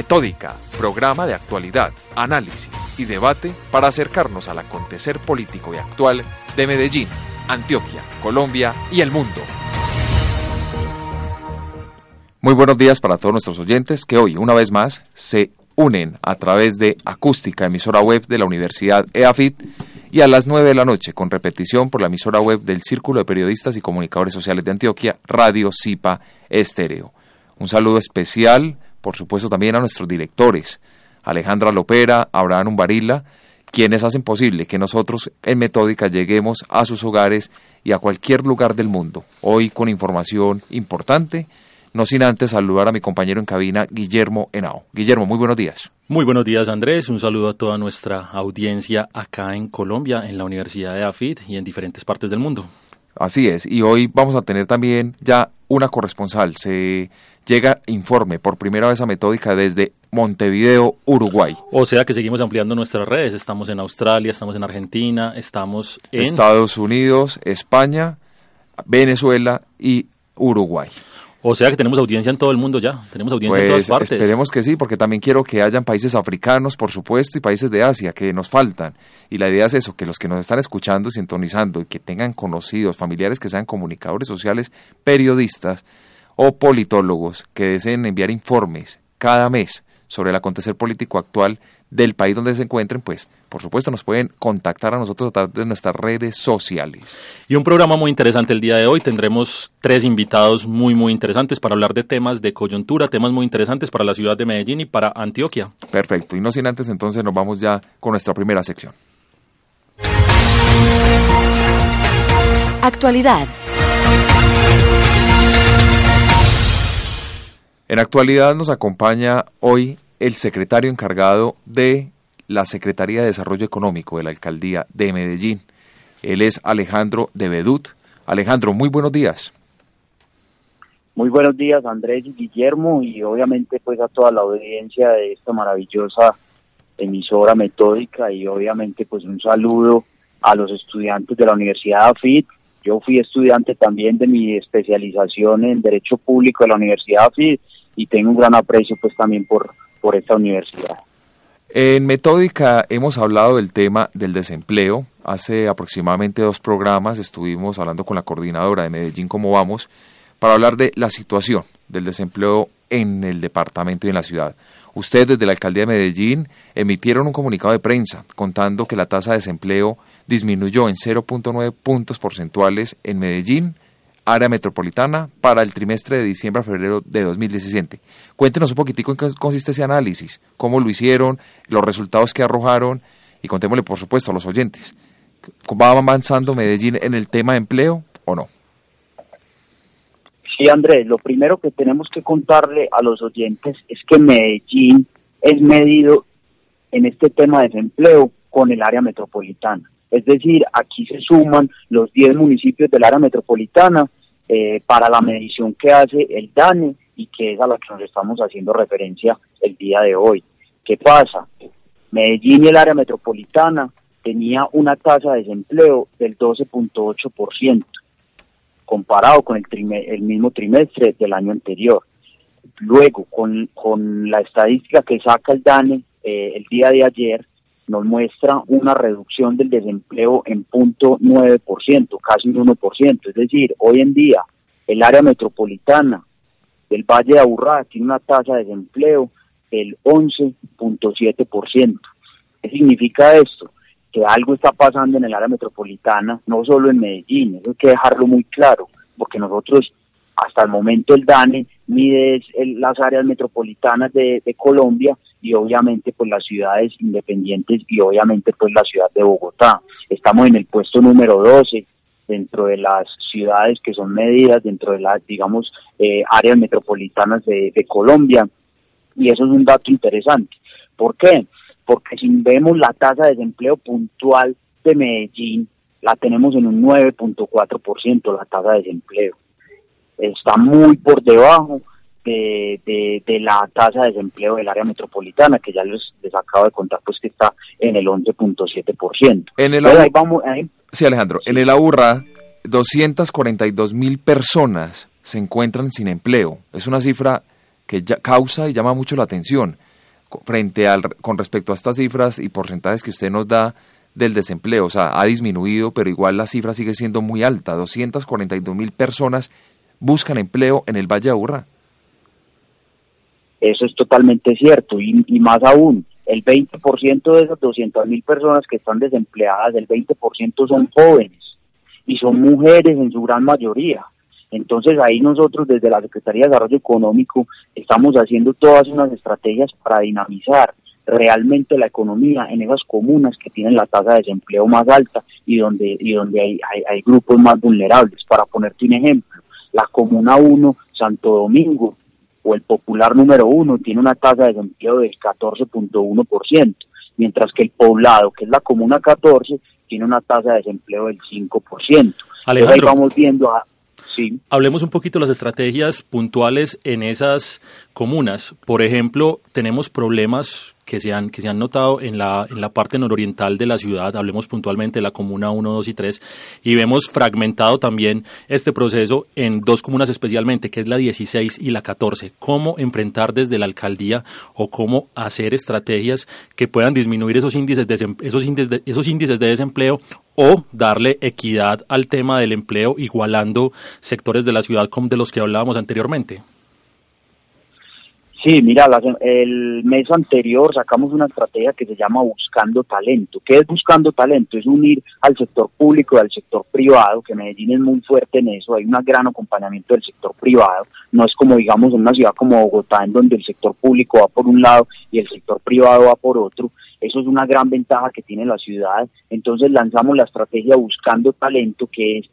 Metódica, programa de actualidad, análisis y debate para acercarnos al acontecer político y actual de Medellín, Antioquia, Colombia y el mundo. Muy buenos días para todos nuestros oyentes que hoy, una vez más, se unen a través de Acústica, emisora web de la Universidad EAFIT, y a las 9 de la noche, con repetición por la emisora web del Círculo de Periodistas y Comunicadores Sociales de Antioquia, Radio Cipa Estéreo. Un saludo especial por supuesto también a nuestros directores, Alejandra Lopera, Abraham Umbarila, quienes hacen posible que nosotros en Metódica lleguemos a sus hogares y a cualquier lugar del mundo. Hoy con información importante, no sin antes saludar a mi compañero en cabina, Guillermo Henao. Guillermo, muy buenos días. Muy buenos días, Andrés. Un saludo a toda nuestra audiencia acá en Colombia, en la Universidad de AFIT y en diferentes partes del mundo. Así es, y hoy vamos a tener también ya una corresponsal. Se llega informe por primera vez a Metódica desde Montevideo, Uruguay. O sea que seguimos ampliando nuestras redes. Estamos en Australia, estamos en Argentina, estamos en Estados Unidos, España, Venezuela y Uruguay. O sea que tenemos audiencia en todo el mundo ya, tenemos audiencia en todas Pues partes. esperemos que sí, porque también quiero que hayan países africanos, por supuesto, y países de Asia que nos faltan. Y la idea es eso, que los que nos están escuchando, sintonizando y que tengan conocidos, familiares que sean comunicadores sociales, periodistas o politólogos que deseen enviar informes cada mes sobre el acontecer político actual del país donde se encuentren, pues por supuesto nos pueden contactar a nosotros a través de nuestras redes sociales. Y un programa muy interesante el día de hoy. Tendremos tres invitados muy, muy interesantes para hablar de temas de coyuntura, temas muy interesantes para la ciudad de Medellín y para Antioquia. Perfecto, y no sin antes entonces nos vamos ya con nuestra primera sección. Actualidad. En actualidad nos acompaña hoy el secretario encargado de la Secretaría de Desarrollo Económico de la Alcaldía de Medellín. Él es Alejandro de Bedut. Alejandro, muy buenos días. Muy buenos días Andrés y Guillermo y obviamente pues a toda la audiencia de esta maravillosa emisora metódica y obviamente pues un saludo a los estudiantes de la Universidad AFIT. Yo fui estudiante también de mi especialización en Derecho Público de la Universidad AFIT y tengo un gran aprecio pues también por, por esta universidad. En Metódica hemos hablado del tema del desempleo. Hace aproximadamente dos programas estuvimos hablando con la coordinadora de Medellín Cómo Vamos para hablar de la situación del desempleo en el departamento y en la ciudad. Ustedes desde la alcaldía de Medellín emitieron un comunicado de prensa contando que la tasa de desempleo disminuyó en 0.9 puntos porcentuales en Medellín, área metropolitana, para el trimestre de diciembre a febrero de 2017. Cuéntenos un poquitico en qué consiste ese análisis, cómo lo hicieron, los resultados que arrojaron y contémosle, por supuesto, a los oyentes. ¿Va avanzando Medellín en el tema de empleo o no? Sí, Andrés, lo primero que tenemos que contarle a los oyentes es que Medellín es medido en este tema de desempleo con el área metropolitana. Es decir, aquí se suman los 10 municipios del área metropolitana eh, para la medición que hace el DANE y que es a la que nos estamos haciendo referencia el día de hoy. ¿Qué pasa? Medellín y el área metropolitana tenía una tasa de desempleo del 12.8% comparado con el, el mismo trimestre del año anterior. Luego, con, con la estadística que saca el DANE eh, el día de ayer, nos muestra una reducción del desempleo en 0.9%, casi un 1%. Es decir, hoy en día el área metropolitana del Valle de Aburrá tiene una tasa de desempleo del 11.7%. ¿Qué significa esto? Que algo está pasando en el área metropolitana, no solo en Medellín, eso hay que dejarlo muy claro, porque nosotros hasta el momento el DANE mide las áreas metropolitanas de Colombia y obviamente pues las ciudades independientes y obviamente pues la ciudad de Bogotá. Estamos en el puesto número 12 dentro de las ciudades que son medidas, dentro de las, digamos, eh, áreas metropolitanas de, Colombia. Y eso es un dato interesante. ¿Por qué? Porque si vemos la tasa de desempleo puntual de Medellín, la tenemos en un 9.4% la tasa de desempleo. Está muy por debajo de, de, la tasa de desempleo del área metropolitana, que ya les, les acabo de contar, pues que está en el 11.7%. En el ahí vamos, Sí, Alejandro, en el Aburra, 242 mil personas se encuentran sin empleo. Es una cifra que ya causa y llama mucho la atención frente al con respecto a estas cifras y porcentajes que usted nos da del desempleo. O sea, ha disminuido, pero igual la cifra sigue siendo muy alta. 242 mil personas buscan empleo en el Valle de Aburra. Eso es totalmente cierto y, más aún, el 20% de esas 200 mil personas que están desempleadas, el 20% son jóvenes y son mujeres en su gran mayoría. Entonces ahí nosotros desde la Secretaría de Desarrollo Económico estamos haciendo todas unas estrategias para dinamizar realmente la economía en esas comunas que tienen la tasa de desempleo más alta y donde, y donde hay, hay, hay grupos más vulnerables. Para ponerte un ejemplo, la Comuna 1, Santo Domingo, o el popular número uno tiene una tasa de desempleo del 14.1%, mientras que el poblado, que es la comuna 14, tiene una tasa de desempleo del 5%. Alejandro, ahí vamos viendo a, Sí. Hablemos un poquito de las estrategias puntuales en esas comunas. Por ejemplo, tenemos problemas que se han, que se han notado en la, en la parte nororiental de la ciudad, hablemos puntualmente de la comuna 1, 2 y 3, y vemos fragmentado también este proceso en dos comunas especialmente, que es la 16 y la 14. ¿Cómo enfrentar desde la alcaldía o cómo hacer estrategias que puedan disminuir esos índices de, esos índices de, esos índices de desempleo o darle equidad al tema del empleo igualando sectores de la ciudad como de los que hablábamos anteriormente? Sí, mira, el mes anterior sacamos una estrategia que se llama Buscando Talento. ¿Qué es Buscando Talento? Es unir al sector público y al sector privado, que Medellín es muy fuerte en eso, hay un gran acompañamiento del sector privado, no es como digamos una ciudad como Bogotá, en donde el sector público va por un lado y el sector privado va por otro. Eso es una gran ventaja que tiene la ciudad. Entonces lanzamos la estrategia Buscando Talento, que es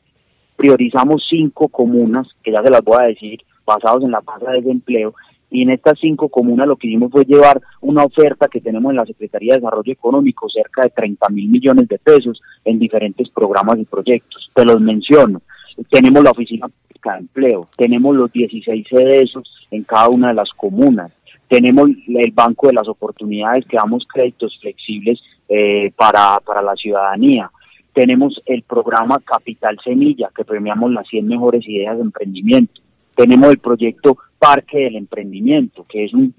priorizamos cinco comunas, que ya se las voy a decir, basados en la tasa de desempleo, y en estas cinco comunas lo que hicimos fue llevar una oferta que tenemos en la Secretaría de Desarrollo Económico, cerca de 30 mil millones de pesos en diferentes programas y proyectos. Te los menciono. Tenemos la Oficina de Empleo, tenemos los 16 CDS en cada una de las comunas, tenemos el Banco de las Oportunidades que damos créditos flexibles eh, para, para la ciudadanía, tenemos el programa Capital Semilla, que premiamos las 100 mejores ideas de emprendimiento. Tenemos el proyecto Parque del Emprendimiento, que es un,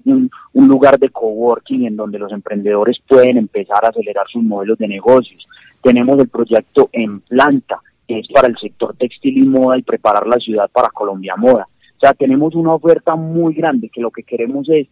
lugar de coworking en donde los emprendedores pueden empezar a acelerar sus modelos de negocios. Tenemos el proyecto En Planta, que es para el sector textil y moda y preparar la ciudad para Colombia Moda. O sea, tenemos una oferta muy grande que lo que queremos es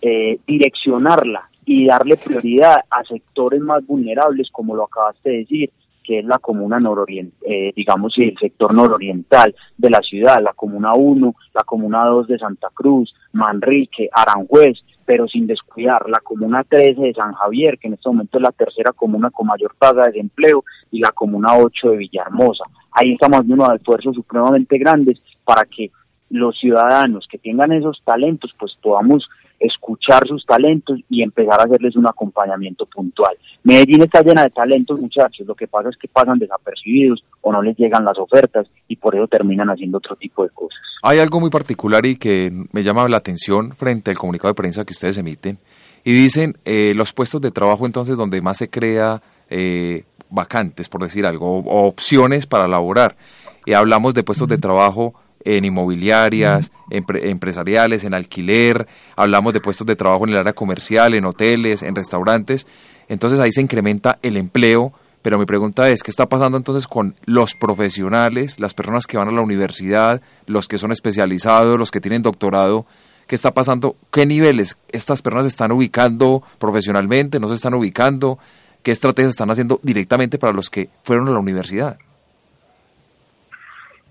eh, direccionarla y darle prioridad a sectores más vulnerables, como lo acabaste de decir, que es la comuna nororiental, eh, digamos, el sector nororiental de la ciudad, la comuna 1, la comuna 2 de Santa Cruz, Manrique, Aranjuez, pero sin descuidar la comuna 13 de San Javier, que en este momento es la tercera comuna con mayor tasa de desempleo, y la comuna 8 de Villahermosa. Ahí estamos haciendo unos esfuerzos supremamente grandes para que los ciudadanos que tengan esos talentos, pues podamos escuchar sus talentos y empezar a hacerles un acompañamiento puntual. Medellín está llena de talentos, muchachos, lo que pasa es que pasan desapercibidos o no les llegan las ofertas y por eso terminan haciendo otro tipo de cosas. Hay algo muy particular y que me llama la atención frente al comunicado de prensa que ustedes emiten y dicen eh, los puestos de trabajo entonces donde más se crea eh, vacantes, por decir algo, o, opciones para laborar. Y hablamos de puestos de trabajo en inmobiliarias, empresariales, en alquiler, hablamos de puestos de trabajo en el área comercial, en hoteles, en restaurantes. Entonces ahí se incrementa el empleo, pero mi pregunta es, ¿qué está pasando entonces con los profesionales, las personas que van a la universidad, los que son especializados, los que tienen doctorado? ¿Qué está pasando? ¿Qué niveles estas personas están ubicando profesionalmente? ¿No se están ubicando? ¿Qué estrategias están haciendo directamente para los que fueron a la universidad?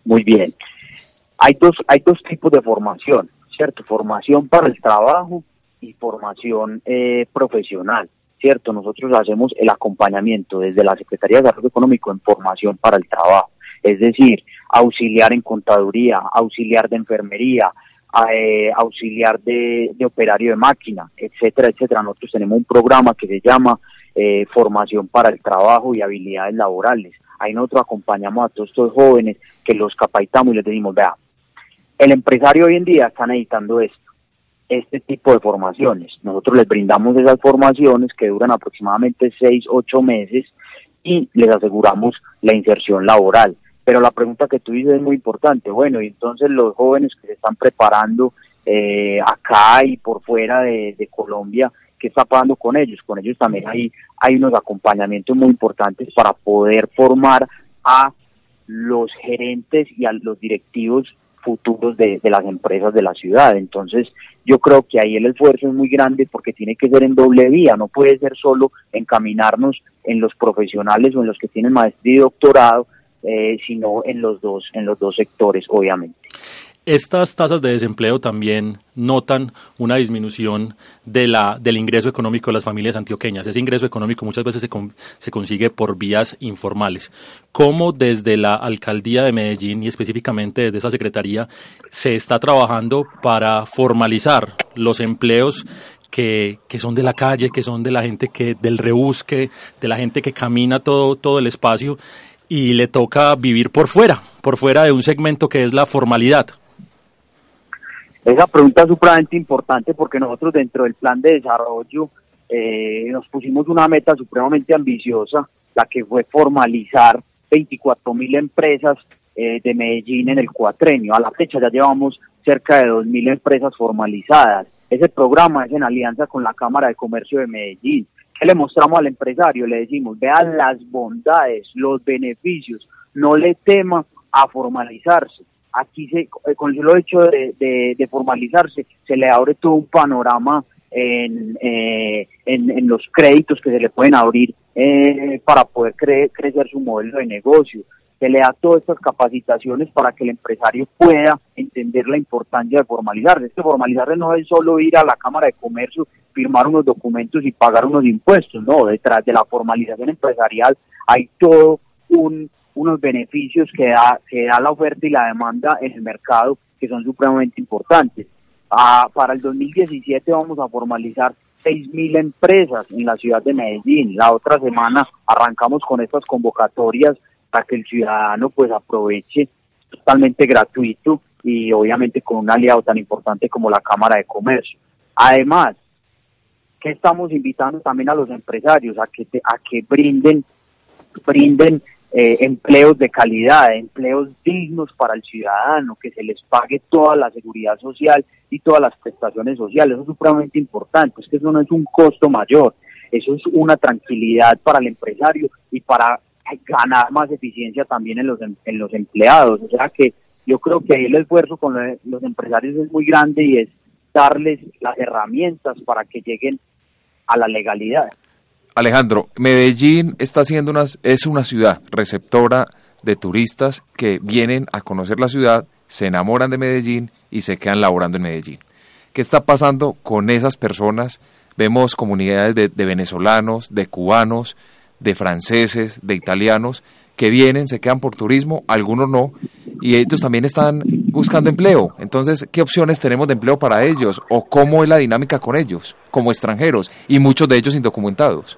Muy bien hay dos, hay dos tipos de formación, ¿cierto? Formación para el trabajo y formación eh, profesional, ¿cierto? Nosotros hacemos el acompañamiento desde la Secretaría de Desarrollo Económico en formación para el trabajo. es decir, auxiliar en contaduría, auxiliar de enfermería, eh, auxiliar de, operario de máquina, etcétera, etcétera. Nosotros tenemos un programa que se llama eh, Formación para el Trabajo y Habilidades Laborales. Ahí nosotros acompañamos a todos estos jóvenes que los capacitamos y les decimos, vea, el empresario hoy en día está necesitando esto, este tipo de formaciones. Nosotros les brindamos esas formaciones que duran aproximadamente seis, ocho meses y les aseguramos la inserción laboral. Pero la pregunta que tú dices es muy importante. Bueno, y entonces los jóvenes que se están preparando eh, acá y por fuera de, Colombia, ¿qué está pasando con ellos? Con ellos también hay, hay unos acompañamientos muy importantes para poder formar a los gerentes y a los directivos futuros de, de, las empresas de la ciudad. Entonces, yo creo que ahí el esfuerzo es muy grande porque tiene que ser en doble vía, no puede ser solo encaminarnos en los profesionales o en los que tienen maestría y doctorado, eh, sino en los dos, en los dos sectores, obviamente. Estas tasas de desempleo también notan una disminución de la, del ingreso económico de las familias antioqueñas. Ese ingreso económico muchas veces se, se consigue por vías informales. ¿Cómo desde la alcaldía de Medellín y específicamente desde esa secretaría se está trabajando para formalizar los empleos que, que, son de la calle, que son de la gente que del rebusque, de la gente que camina todo, todo el espacio y le toca vivir por fuera, por fuera de un segmento que es la formalidad. Esa pregunta es supremamente importante porque nosotros dentro del plan de desarrollo eh, nos pusimos una meta supremamente ambiciosa, la que fue formalizar 24 mil empresas eh, de Medellín en el cuatrenio. A la fecha ya llevamos cerca de 2 mil empresas formalizadas. Ese programa es en alianza con la Cámara de Comercio de Medellín le mostramos al empresario? Le decimos, vean las bondades, los beneficios, no le tema a formalizarse. Aquí, se, eh, con el hecho de, de, formalizarse, se le abre todo un panorama en, eh, en, los créditos que se le pueden abrir eh, para poder crecer su modelo de negocio se le da todas estas capacitaciones para que el empresario pueda entender la importancia de formalizarse. Este formalizarse no es solo ir a la Cámara de Comercio, firmar unos documentos y pagar unos impuestos, no, detrás de la formalización empresarial hay todo un, unos beneficios que da, que da la oferta y la demanda en el mercado que son supremamente importantes. Ah, para el 2017 vamos a formalizar 6.000 empresas en la ciudad de Medellín. La otra semana arrancamos con estas convocatorias para que el ciudadano pues aproveche totalmente gratuito y obviamente con un aliado tan importante como la Cámara de Comercio. Además, que estamos invitando también a los empresarios a que a que brinden brinden eh, empleos de calidad, empleos dignos para el ciudadano, que se les pague toda la seguridad social y todas las prestaciones sociales. Eso es supremamente importante, es que eso no es un costo mayor, eso es una tranquilidad para el empresario y para ganar más eficiencia también en los, em, en los empleados. O sea que yo creo que ahí el esfuerzo con los empresarios es muy grande y es darles las herramientas para que lleguen a la legalidad. Alejandro, Medellín está siendo una, es una ciudad receptora de turistas que vienen a conocer la ciudad, se enamoran de Medellín y se quedan laborando en Medellín. ¿Qué está pasando con esas personas? Vemos comunidades de venezolanos, de cubanos, de franceses, de italianos, que vienen, se quedan por turismo, algunos no, y ellos también están buscando empleo. Entonces, ¿qué opciones tenemos de empleo para ellos? ¿O cómo es la dinámica con ellos, como extranjeros, y muchos de ellos indocumentados?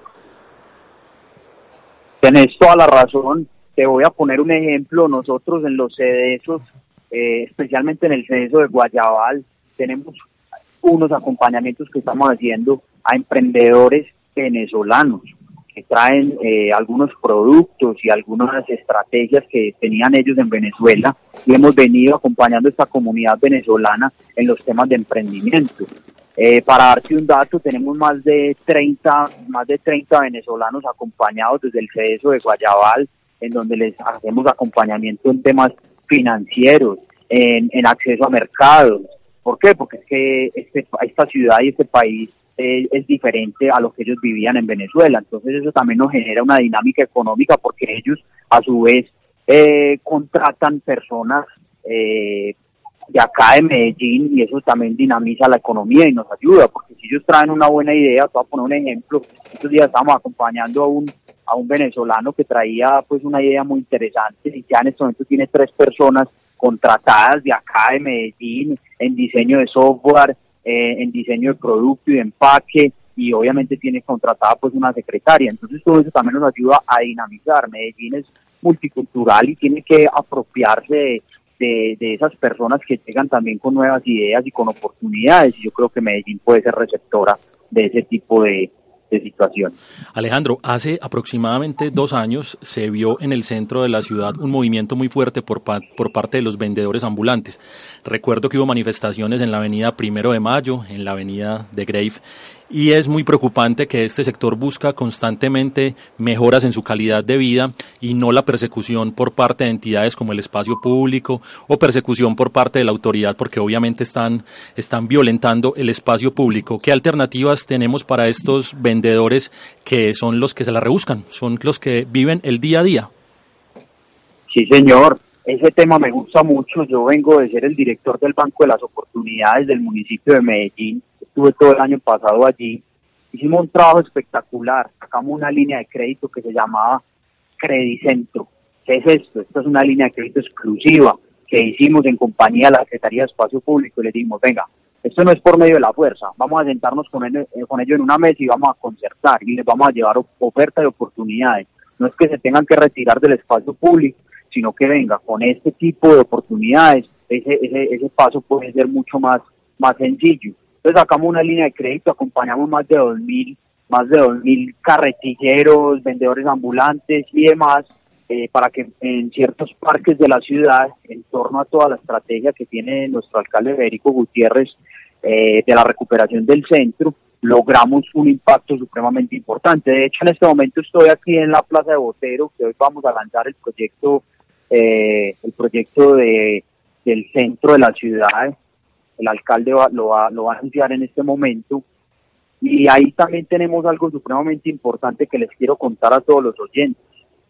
Tienes toda la razón. Te voy a poner un ejemplo. Nosotros en los CDSOs, eh, especialmente en el CDSO de Guayabal, tenemos unos acompañamientos que estamos haciendo a emprendedores venezolanos que traen eh, algunos productos y algunas estrategias que tenían ellos en Venezuela y hemos venido acompañando a esta comunidad venezolana en los temas de emprendimiento. Eh, para darte un dato, tenemos más de 30, más de 30 venezolanos acompañados desde el CESO de Guayabal, en donde les hacemos acompañamiento en temas financieros, en, en acceso a mercados. ¿Por qué? Porque es que este, esta ciudad y este país eh, es diferente a lo que ellos vivían en Venezuela. Entonces eso también nos genera una dinámica económica porque ellos a su vez eh, contratan personas eh, de acá de Medellín y eso también dinamiza la economía y nos ayuda porque si ellos traen una buena idea, te voy a poner un ejemplo, estos días estamos acompañando a un, a un venezolano que traía pues una idea muy interesante y ya en este momento tiene tres personas contratadas de acá de Medellín en diseño de software, eh, en diseño de producto y de empaque y obviamente tiene contratada pues una secretaria. Entonces todo eso también nos ayuda a dinamizar. Medellín es multicultural y tiene que apropiarse de, de, esas personas que llegan también con nuevas ideas y con oportunidades. Y yo creo que Medellín puede ser receptora de ese tipo de, Alejandro, hace aproximadamente dos años se vio en el centro de la ciudad un movimiento muy fuerte por, por parte de los vendedores ambulantes. Recuerdo que hubo manifestaciones en la avenida Primero de Mayo, en la avenida de Grave, y es muy preocupante que este sector busca constantemente mejoras en su calidad de vida y no la persecución por parte de entidades como el espacio público o persecución por parte de la autoridad porque obviamente están, están violentando el espacio público. ¿Qué alternativas tenemos para estos vendedores que son los que se la rebuscan, son los que viven el día a día? Sí, señor. Ese tema me gusta mucho. Yo vengo de ser el director del Banco de las Oportunidades del municipio de Medellín estuve todo el año pasado allí. Hicimos un trabajo espectacular, sacamos una línea de crédito que se llamaba Credicentro. ¿Qué es esto? Esta es una línea de crédito exclusiva que hicimos en compañía de la Secretaría de Espacio Público y le dijimos, venga, esto no es por medio de la fuerza, vamos a sentarnos con, él, eh, con ellos en una mesa y vamos a concertar y les vamos a llevar ofertas y oportunidades. No es que se tengan que retirar del espacio público, sino que venga, con este tipo de oportunidades, ese, ese, ese paso puede ser mucho más, más sencillo. Entonces sacamos una línea de crédito, acompañamos más de 2.000 más de 2.000 carretilleros, vendedores ambulantes y demás, eh, para que en ciertos parques de la ciudad, en torno a toda la estrategia que tiene nuestro alcalde Federico Gutiérrez eh, de la recuperación del centro, logramos un impacto supremamente importante. De hecho, en este momento estoy aquí en la Plaza de Botero, que hoy vamos a lanzar el proyecto, eh, el proyecto de, del centro de la ciudad, el alcalde lo, va, lo va a anunciar en este momento. Y ahí también tenemos algo supremamente importante que les quiero contar a todos los oyentes.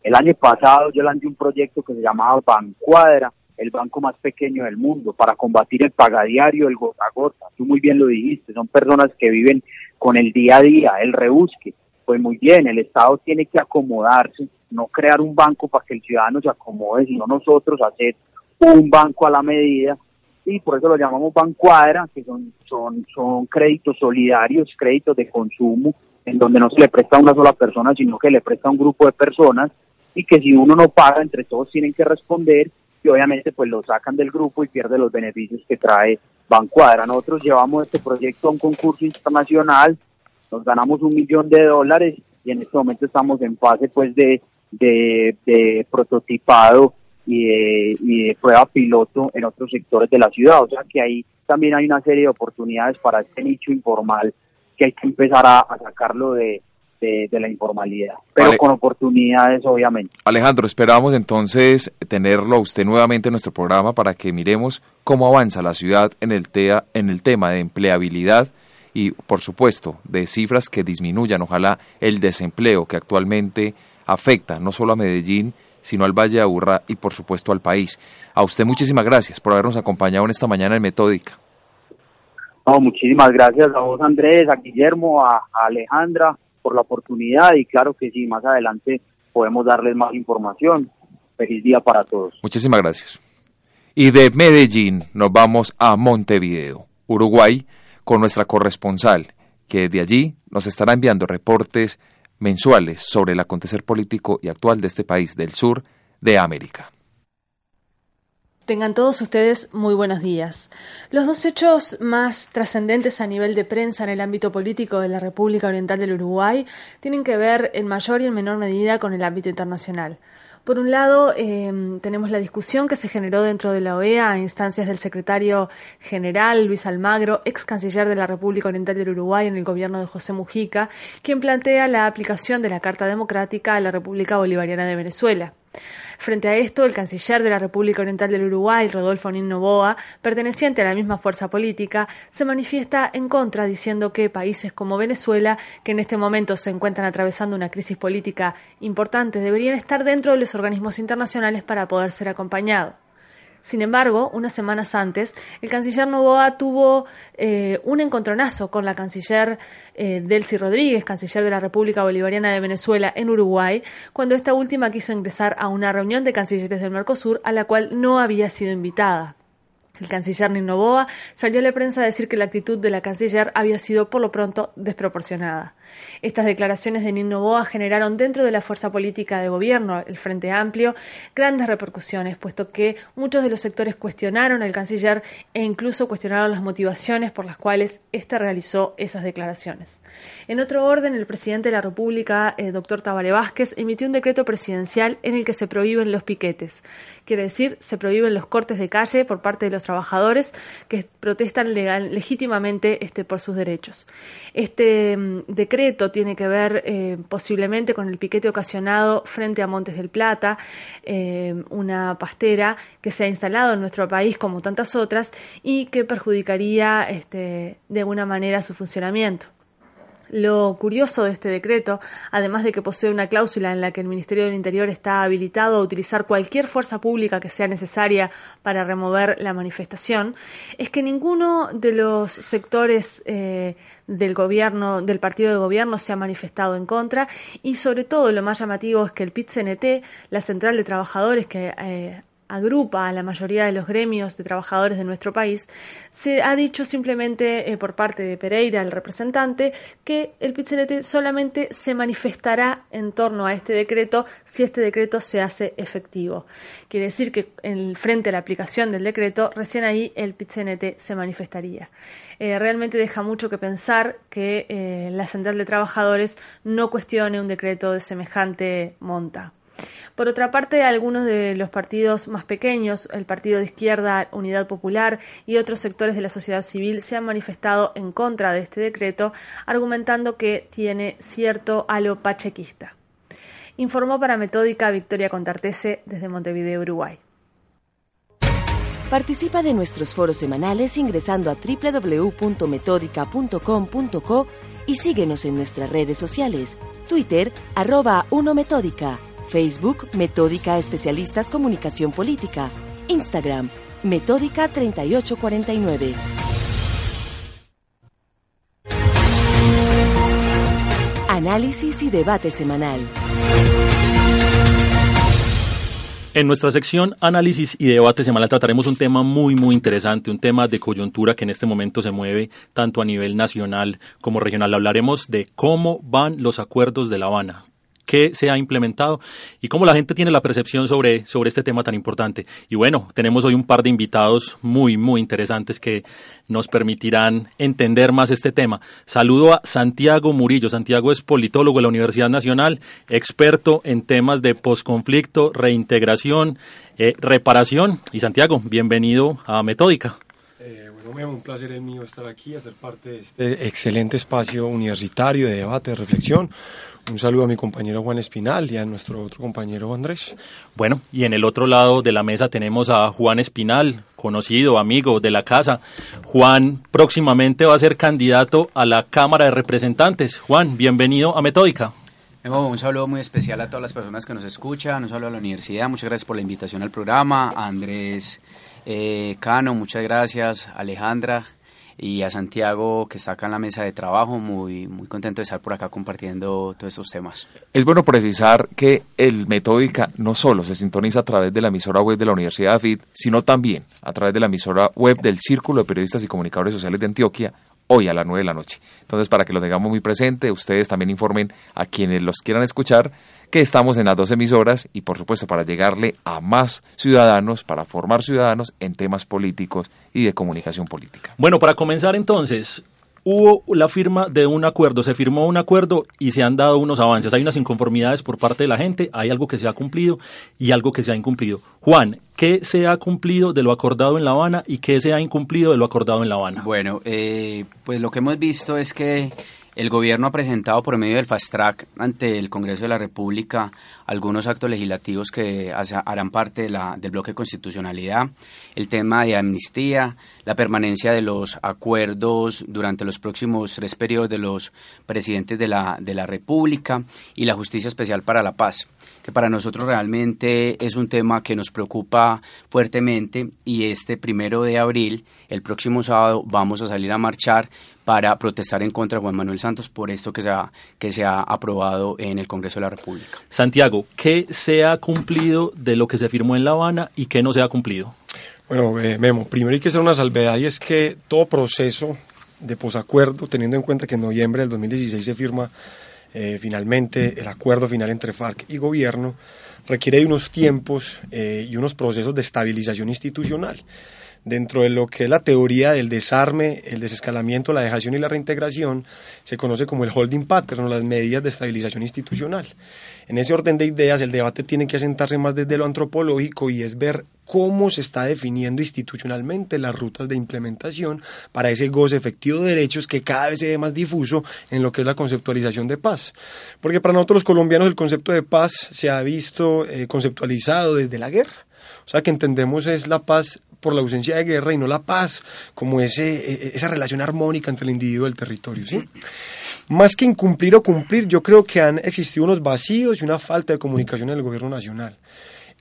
El año pasado yo lancé un proyecto que se llamaba Bancuadra, el banco más pequeño del mundo, para combatir el pagadiario, el gota a gota. Tú muy bien lo dijiste, son personas que viven con el día a día, el rebusque. Pues muy bien, el Estado tiene que acomodarse, no crear un banco para que el ciudadano se acomode, sino nosotros hacer un banco a la medida y por eso lo llamamos Bancuadra, que son, son, son créditos solidarios, créditos de consumo, en donde no se le presta a una sola persona, sino que le presta a un grupo de personas y que si uno no paga, entre todos tienen que responder y obviamente pues lo sacan del grupo y pierde los beneficios que trae Bancuadra. Nosotros llevamos este proyecto a un concurso internacional, nos ganamos un millón de dólares y en este momento estamos en fase pues de, de, de prototipado y de, prueba piloto en otros sectores de la ciudad. O sea que ahí también hay una serie de oportunidades para este nicho informal que hay que empezar a, sacarlo de, de, la informalidad, pero con oportunidades obviamente. Alejandro, esperamos entonces tenerlo a usted nuevamente en nuestro programa para que miremos cómo avanza la ciudad en el, tea, en el tema de empleabilidad y, por supuesto, de cifras que disminuyan, ojalá, el desempleo que actualmente afecta no solo a Medellín, sino al Valle de Aburrá y por supuesto al país. A usted muchísimas gracias por habernos acompañado en esta mañana en Metódica. No, muchísimas gracias a vos Andrés, a Guillermo, a, Alejandra por la oportunidad y claro que sí, más adelante podemos darles más información. Feliz día para todos. Muchísimas gracias. Y de Medellín nos vamos a Montevideo, Uruguay, con nuestra corresponsal, que de allí nos estará enviando reportes mensuales sobre el acontecer político y actual de este país del sur de América. Tengan todos ustedes muy buenos días. Los dos hechos más trascendentes a nivel de prensa en el ámbito político de la República Oriental del Uruguay tienen que ver en mayor y en menor medida con el ámbito internacional. Por un lado, em, tenemos la discusión que se generó dentro de la OEA a instancias del secretario general Luis Almagro, ex canciller de la República Oriental del Uruguay en el gobierno de José Mujica, quien plantea la aplicación de la Carta Democrática a la República Bolivariana de Venezuela. Frente a esto, el canciller de la República Oriental del Uruguay, Rodolfo Nin Novoa, perteneciente a la misma fuerza política, se manifiesta en contra diciendo que países como Venezuela, que en este momento se encuentran atravesando una crisis política importante, deberían estar dentro de los organismos internacionales para poder ser acompañados. Sin embargo, unas semanas antes, el canciller Novoa tuvo eh, un encontronazo con la canciller eh, Delcy Rodríguez, canciller de la República Bolivariana de Venezuela en Uruguay, cuando esta última quiso ingresar a una reunión de cancilleres del Mercosur a la cual no había sido invitada. El canciller Nino Boa salió a la prensa a decir que la actitud de la canciller había sido por lo pronto desproporcionada. Estas declaraciones de Nino Boa generaron dentro de la fuerza política de gobierno, el Frente Amplio, grandes repercusiones, puesto que muchos de los sectores cuestionaron al canciller e incluso cuestionaron las motivaciones por las cuales éste realizó esas declaraciones. En otro orden, el presidente de la República, el eh, doctor Tabaré Vázquez, emitió un decreto presidencial en el que se prohíben los piquetes. Quiere decir, se prohíben los cortes de calle por parte de los trabajadores que protestan legal, legítimamente este, por sus derechos. Este mm, decreto tiene que ver eh, posiblemente con el piquete ocasionado frente a Montes del Plata, eh, una pastera que se ha instalado en nuestro país como tantas otras y que perjudicaría este, de alguna manera su funcionamiento. Lo curioso de este decreto, además de que posee una cláusula en la que el Ministerio del Interior está habilitado a utilizar cualquier fuerza pública que sea necesaria para remover la manifestación, es que ninguno de los sectores eh, del gobierno, del partido de gobierno, se ha manifestado en contra y sobre todo lo más llamativo es que el PIT-CNT, la central de trabajadores que eh, agrupa a la mayoría de los gremios de trabajadores de nuestro país, se ha dicho simplemente eh, por parte de Pereira, el representante, que el PITCNT solamente se manifestará en torno a este decreto si este decreto se hace efectivo. Quiere decir que en frente a la aplicación del decreto, recién ahí el PITCNT se manifestaría. Eh, realmente deja mucho que pensar que eh, la Central de Trabajadores no cuestione un decreto de semejante monta. Por otra parte, algunos de los partidos más pequeños, el Partido de Izquierda, Unidad Popular y otros sectores de la sociedad civil se han manifestado en contra de este decreto, argumentando que tiene cierto halo pachequista. Informó para Metódica Victoria Contartese desde Montevideo, Uruguay. Participa de nuestros foros semanales ingresando a www.metódica.com.co y síguenos en nuestras redes sociales, Twitter, arroba 1Metódica Facebook Metódica Especialistas Comunicación Política. Instagram Metódica 3849. Análisis y debate semanal. En nuestra sección Análisis y Debate Semanal trataremos un tema muy, muy interesante, un tema de coyuntura que en este momento se mueve tanto a nivel nacional como regional. Hablaremos de cómo van los acuerdos de La Habana, qué se ha implementado y cómo la gente tiene la percepción sobre, sobre este tema tan importante. Y bueno, tenemos hoy un par de invitados muy, muy interesantes que nos permitirán entender más este tema. Saludo a Santiago Murillo. Santiago es politólogo de la Universidad Nacional, experto en temas de posconflicto, reintegración, eh, reparación. Y Santiago, bienvenido a Metódica. Eh, bueno, un placer es mío estar aquí, hacer parte de este excelente espacio universitario de debate, de reflexión un saludo a mi compañero Juan Espinal y a nuestro otro compañero Andrés. Bueno, y en el otro lado de la mesa tenemos a Juan Espinal, conocido, amigo de la casa. Juan próximamente va a ser candidato a la Cámara de Representantes. Juan, bienvenido a Metódica. Un saludo muy especial a todas las personas que nos escuchan, un saludo a la universidad, muchas gracias por la invitación al programa, a Andrés eh, Cano, muchas gracias, Alejandra, y a Santiago que está acá en la mesa de trabajo, muy, muy contento de estar por acá compartiendo todos estos temas. Es bueno precisar que el Metódica no solo se sintoniza a través de la emisora web de la Universidad de AFID, sino también a través de la emisora web del Círculo de Periodistas y Comunicadores Sociales de Antioquia, hoy a las 9 de la noche. Entonces, para que lo tengamos muy presente, ustedes también informen a quienes los quieran escuchar que estamos en las dos emisoras y, por supuesto, para llegarle a más ciudadanos, para formar ciudadanos en temas políticos y de comunicación política. Bueno, para comenzar entonces, hubo la firma de un acuerdo, se firmó un acuerdo y se han dado unos avances. Hay unas inconformidades por parte de la gente, hay algo que se ha cumplido y algo que se ha incumplido. Juan, ¿qué se ha cumplido de lo acordado en La Habana y qué se ha incumplido de lo acordado en La Habana? Bueno, eh, pues lo que hemos visto es que El gobierno ha presentado por medio del Fast Track ante el Congreso de la República algunos actos legislativos que harán parte del bloque de constitucionalidad, el tema de amnistía, la permanencia de los acuerdos durante los próximos tres periodos de los presidentes de la, de la República y la justicia especial para la paz, que para nosotros realmente es un tema que nos preocupa fuertemente y este primero de abril, el próximo sábado, vamos a salir a marchar para protestar en contra de Juan Manuel Santos por esto que se ha, que se ha aprobado en el Congreso de la República. Santiago, ¿qué se ha cumplido de lo que se firmó en La Habana y qué no se ha cumplido? Bueno, eh, Memo, primero hay que hacer una salvedad y es que todo proceso de posacuerdo, teniendo en cuenta que en noviembre del 2016 se firma eh, finalmente el acuerdo final entre FARC y gobierno, requiere de unos tiempos eh, y unos procesos de estabilización institucional dentro de lo que es la teoría del desarme, el desescalamiento, la dejación y la reintegración, se conoce como el holding pattern o las medidas de estabilización institucional. En ese orden de ideas, el debate tiene que asentarse más desde lo antropológico y es ver cómo se está definiendo institucionalmente las rutas de implementación para ese goce efectivo de derechos que cada vez se ve más difuso en lo que es la conceptualización de paz. Porque para nosotros los colombianos el concepto de paz se ha visto eh, conceptualizado desde la guerra. O sea, que entendemos es la paz por la ausencia de guerra y no la paz, como ese, e, e, esa relación armónica entre el individuo y el territorio. ¿sí? Más que incumplir o cumplir, yo creo que han existido unos vacíos y una falta de comunicación en el gobierno nacional.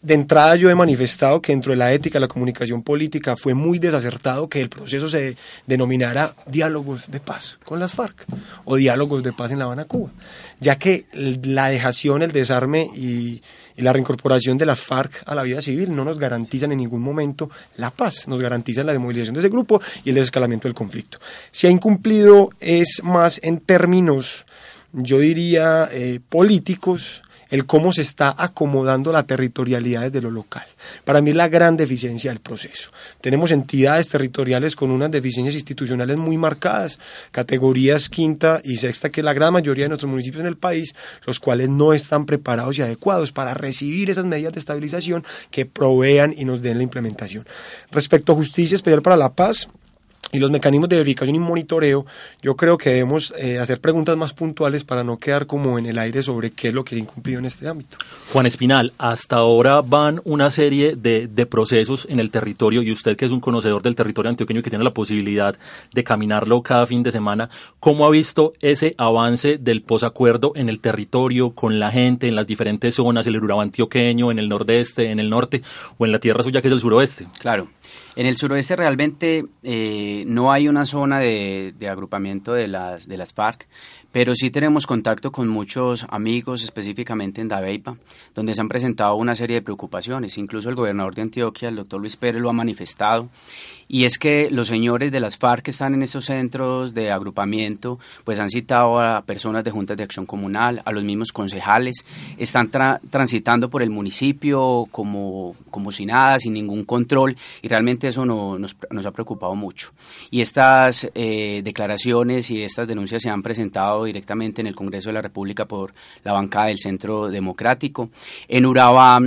De entrada yo he manifestado que dentro de la ética la comunicación política fue muy desacertado que el proceso se denominara diálogos de paz con las FARC o diálogos de paz en La Habana, Cuba, ya que la dejación, el desarme y la reincorporación de las FARC a la vida civil no nos garantizan en ningún momento la paz, nos garantizan la demovilización de ese grupo y el desescalamiento del conflicto. Se ha incumplido es más en términos, yo diría, eh, políticos, el cómo se está acomodando la territorialidad desde lo local. Para mí es la gran deficiencia del proceso. Tenemos entidades territoriales con unas deficiencias institucionales muy marcadas, categorías quinta y sexta, que es la gran mayoría de nuestros municipios en el país, los cuales no están preparados y adecuados para recibir esas medidas de estabilización que provean y nos den la implementación. Respecto a justicia especial para la paz, y los mecanismos de verificación y monitoreo, yo creo que debemos eh, hacer preguntas más puntuales para no quedar como en el aire sobre qué es lo que ha incumplido en este ámbito. Juan Espinal, hasta ahora van una serie de, de, procesos en el territorio y usted que es un conocedor del territorio antioqueño y que tiene la posibilidad de caminarlo cada fin de semana, ¿cómo ha visto ese avance del posacuerdo en el territorio, con la gente, en las diferentes zonas, el Urabá antioqueño, en el nordeste, en el norte o en la tierra suya que es el suroeste? Claro. En el suroeste realmente eh, no hay una zona de, de, agrupamiento de las, de las FARC, pero sí tenemos contacto con muchos amigos, específicamente en Dabeipa, donde se han presentado una serie de preocupaciones. Incluso el gobernador de Antioquia, el doctor Luis Pérez, lo ha manifestado. Y es que los señores de las FARC que están en esos centros de agrupamiento, pues han citado a personas de juntas de acción comunal, a los mismos concejales, están transitando por el municipio como, como si nada, sin ningún control, y realmente eso no, nos, nos, ha preocupado mucho. Y estas eh, declaraciones y estas denuncias se han presentado directamente en el Congreso de la República por la bancada del Centro Democrático. En Urabá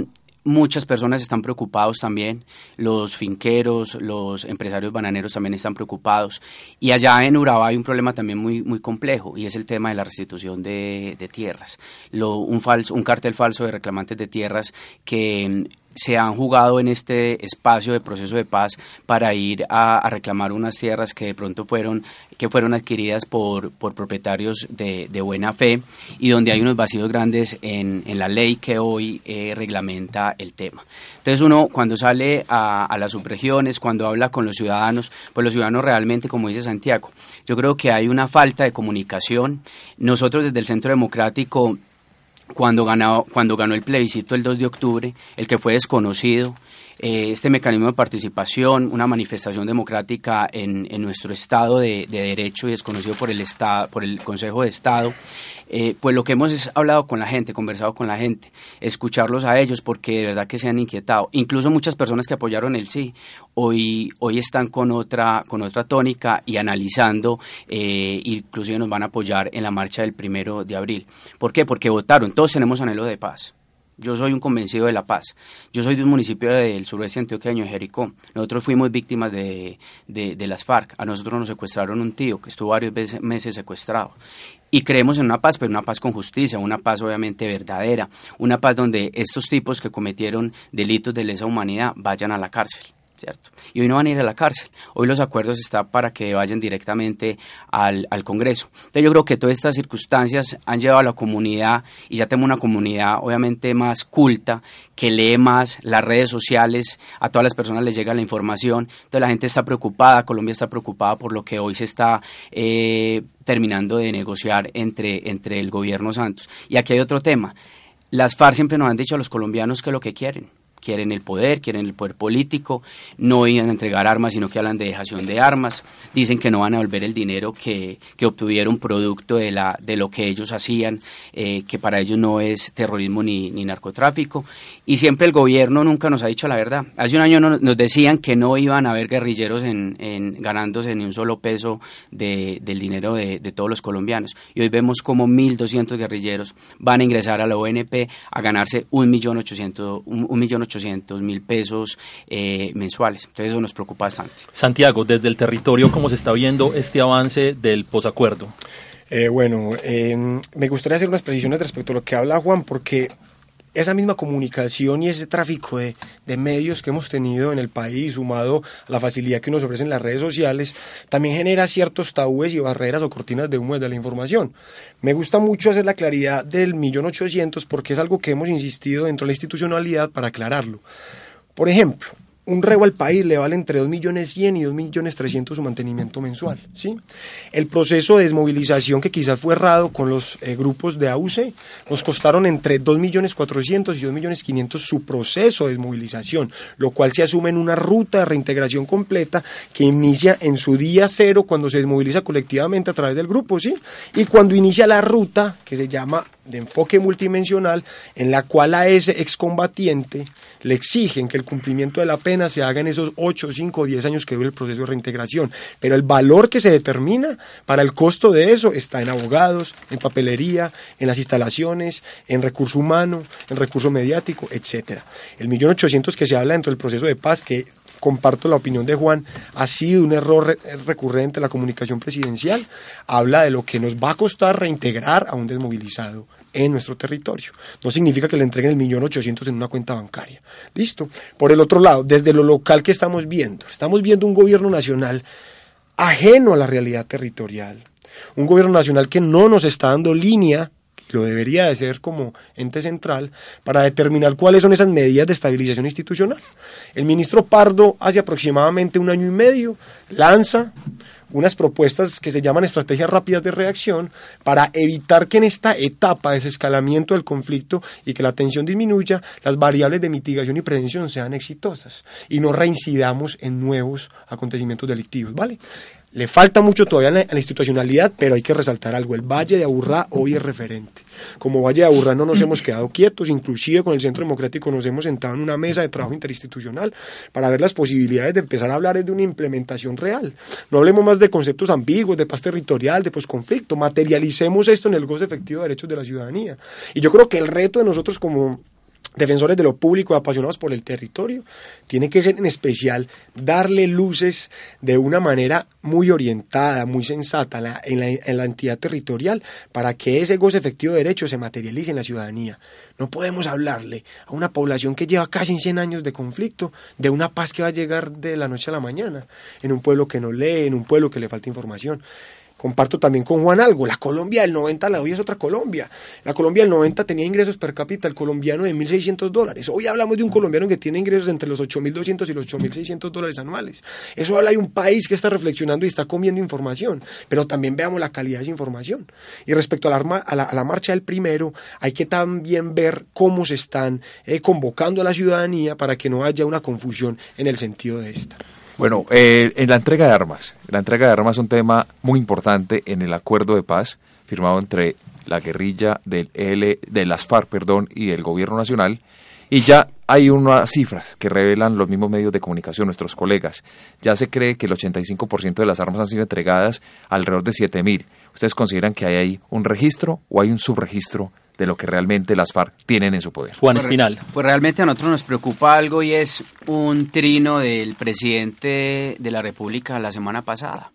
muchas personas están preocupados también, los finqueros, los empresarios bananeros también están preocupados. Y allá en Urabá hay un problema también muy, muy complejo y es el tema de la restitución de, tierras. un, falso, un cartel falso de reclamantes de tierras que se han jugado en este espacio de proceso de paz para ir a, reclamar unas tierras que de pronto fueron que fueron adquiridas por, por propietarios de, buena fe y donde hay unos vacíos grandes en, en la ley que hoy eh, reglamenta el tema. Entonces uno cuando sale a, a las subregiones, cuando habla con los ciudadanos, pues los ciudadanos realmente, como dice Santiago, yo creo que hay una falta de comunicación. Nosotros desde el Centro Democrático cuando, ganó, cuando ganó el plebiscito el 2 de octubre, el que fue desconocido, eh, este mecanismo de participación, una manifestación democrática en, en nuestro Estado de, Derecho y desconocido por el, estado, por el Consejo de Estado, eh, pues lo que hemos es hablado con la gente, conversado con la gente, escucharlos a ellos porque de verdad que se han inquietado. Incluso muchas personas que apoyaron el sí, hoy, hoy están con otra, con otra tónica y analizando, eh, inclusive nos van a apoyar en la marcha del primero de abril. ¿Por qué? Porque votaron, todos tenemos anhelo de paz Yo soy un convencido de la paz. Yo soy de un municipio del sureste antioqueño, de Jericó. Nosotros fuimos víctimas de, de, las FARC. A nosotros nos secuestraron un tío que estuvo varios meses secuestrado. Y creemos en una paz, pero una paz con justicia, una paz obviamente verdadera, una paz donde estos tipos que cometieron delitos de lesa humanidad vayan a la cárcel. ¿Cierto? Y hoy no van a ir a la cárcel. Hoy los acuerdos están para que vayan directamente al, al, Congreso. Entonces yo creo que todas estas circunstancias han llevado a la comunidad, y ya tenemos una comunidad obviamente más culta, que lee más las redes sociales, a todas las personas les llega la información, entonces la gente está preocupada, Colombia está preocupada por lo que hoy se está eh, terminando de negociar entre, entre el gobierno Santos. Y aquí hay otro tema. Las FARC siempre nos han dicho a los colombianos que lo que quieren quieren el poder, quieren el poder político, no iban a entregar armas, sino que hablan de dejación de armas, dicen que no van a devolver el dinero que, que obtuvieron producto de, la, de lo que ellos hacían, eh, que para ellos no es terrorismo ni, ni, narcotráfico, y siempre el gobierno nunca nos ha dicho la verdad. Hace un año nos decían que no iban a haber guerrilleros en, en ganándose ni un solo peso de, del dinero de, de todos los colombianos, y hoy vemos como 1.200 guerrilleros van a ingresar a la ONP a ganarse un millón ochocientos, un millón mil pesos eh, mensuales. Entonces eso nos preocupa bastante. Santiago, desde el territorio, ¿cómo se está viendo este avance del posacuerdo? Eh, bueno, em, me gustaría hacer unas precisiones respecto a lo que habla Juan, porque esa misma comunicación y ese tráfico de, de, medios que hemos tenido en el país, sumado a la facilidad que nos ofrecen las redes sociales, también genera ciertos tabúes y barreras o cortinas de humo de la información. Me gusta mucho hacer la claridad del millón ochocientos porque es algo que hemos insistido dentro de la institucionalidad para aclararlo. Por ejemplo, un rego al país le vale entre 2 millones 100 y 2 millones 300 su mantenimiento mensual. ¿sí? El proceso de desmovilización que quizás fue errado con los eh, grupos de AUCE nos costaron entre 2 millones 400 y 2 millones 500 su proceso de desmovilización, lo cual se asume en una ruta de reintegración completa que inicia en su día cero cuando se desmoviliza colectivamente a través del grupo, ¿sí? Y cuando inicia la ruta que se llama de enfoque multidimensional en la cual a ese excombatiente le exigen que el cumplimiento de la pena se haga en esos 8, 5 o 10 años que dure el proceso de reintegración. Pero el valor que se determina para el costo de eso está en abogados, en papelería, en las instalaciones, en recurso humano, en recurso mediático, etcétera. El millón ochocientos que se habla dentro del proceso de paz, que comparto la opinión de Juan, ha sido un error recurrente en la comunicación presidencial. Habla de lo que nos va a costar reintegrar a un desmovilizado en nuestro territorio. No significa que le entreguen el millón ochocientos en una cuenta bancaria. Listo. Por el otro lado, desde lo local que estamos viendo, estamos viendo un gobierno nacional ajeno a la realidad territorial. Un gobierno nacional que no nos está dando línea lo debería de ser como ente central, para determinar cuáles son esas medidas de estabilización institucional. El ministro Pardo hace aproximadamente un año y medio lanza unas propuestas que se llaman estrategias rápidas de reacción para evitar que en esta etapa de desescalamiento del conflicto y que la tensión disminuya, las variables de mitigación y prevención sean exitosas y no reincidamos en nuevos acontecimientos delictivos, ¿vale? Le falta mucho todavía a la, institucionalidad, pero hay que resaltar algo. El Valle de Aburrá hoy es referente. Como Valle de Aburrá no nos hemos quedado quietos, inclusive con el Centro Democrático nos hemos sentado en una mesa de trabajo interinstitucional para ver las posibilidades de empezar a hablar de una implementación real. No hablemos más de conceptos ambiguos, de paz territorial, de posconflicto. Materialicemos esto en el goce efectivo de derechos de la ciudadanía. Y yo creo que el reto de nosotros como defensores de lo público, apasionados por el territorio, tiene que ser en especial darle luces de una manera muy orientada, muy sensata en la, entidad territorial para que ese goce efectivo de derechos se materialice en la ciudadanía. No podemos hablarle a una población que lleva casi 100 años de conflicto de una paz que va a llegar de la noche a la mañana, en un pueblo que no lee, en un pueblo que le falta información. Comparto también con Juan algo, la Colombia del 90 la hoy es otra Colombia. La Colombia del 90 tenía ingresos per cápita el colombiano de 1.600 dólares. Hoy hablamos de un colombiano que tiene ingresos entre los 8.200 y los 8.600 dólares anuales. Eso habla de un país que está reflexionando y está comiendo información, pero también veamos la calidad de esa información. Y respecto a la, a la, marcha del primero, hay que también ver cómo se están eh, convocando a la ciudadanía para que no haya una confusión en el sentido de esta. Bueno, eh, en la entrega de armas. La entrega de armas es un tema muy importante en el acuerdo de paz firmado entre la guerrilla del L, de las FARC perdón, y el gobierno nacional. Y ya hay unas cifras que revelan los mismos medios de comunicación, nuestros colegas. Ya se cree que el 85% de las armas han sido entregadas alrededor de 7.000. ¿Ustedes consideran que hay ahí un registro o hay un subregistro de lo que realmente las FARC tienen en su poder. Juan Espinal. Pues realmente a nosotros nos preocupa algo y es un trino del presidente de la República la semana pasada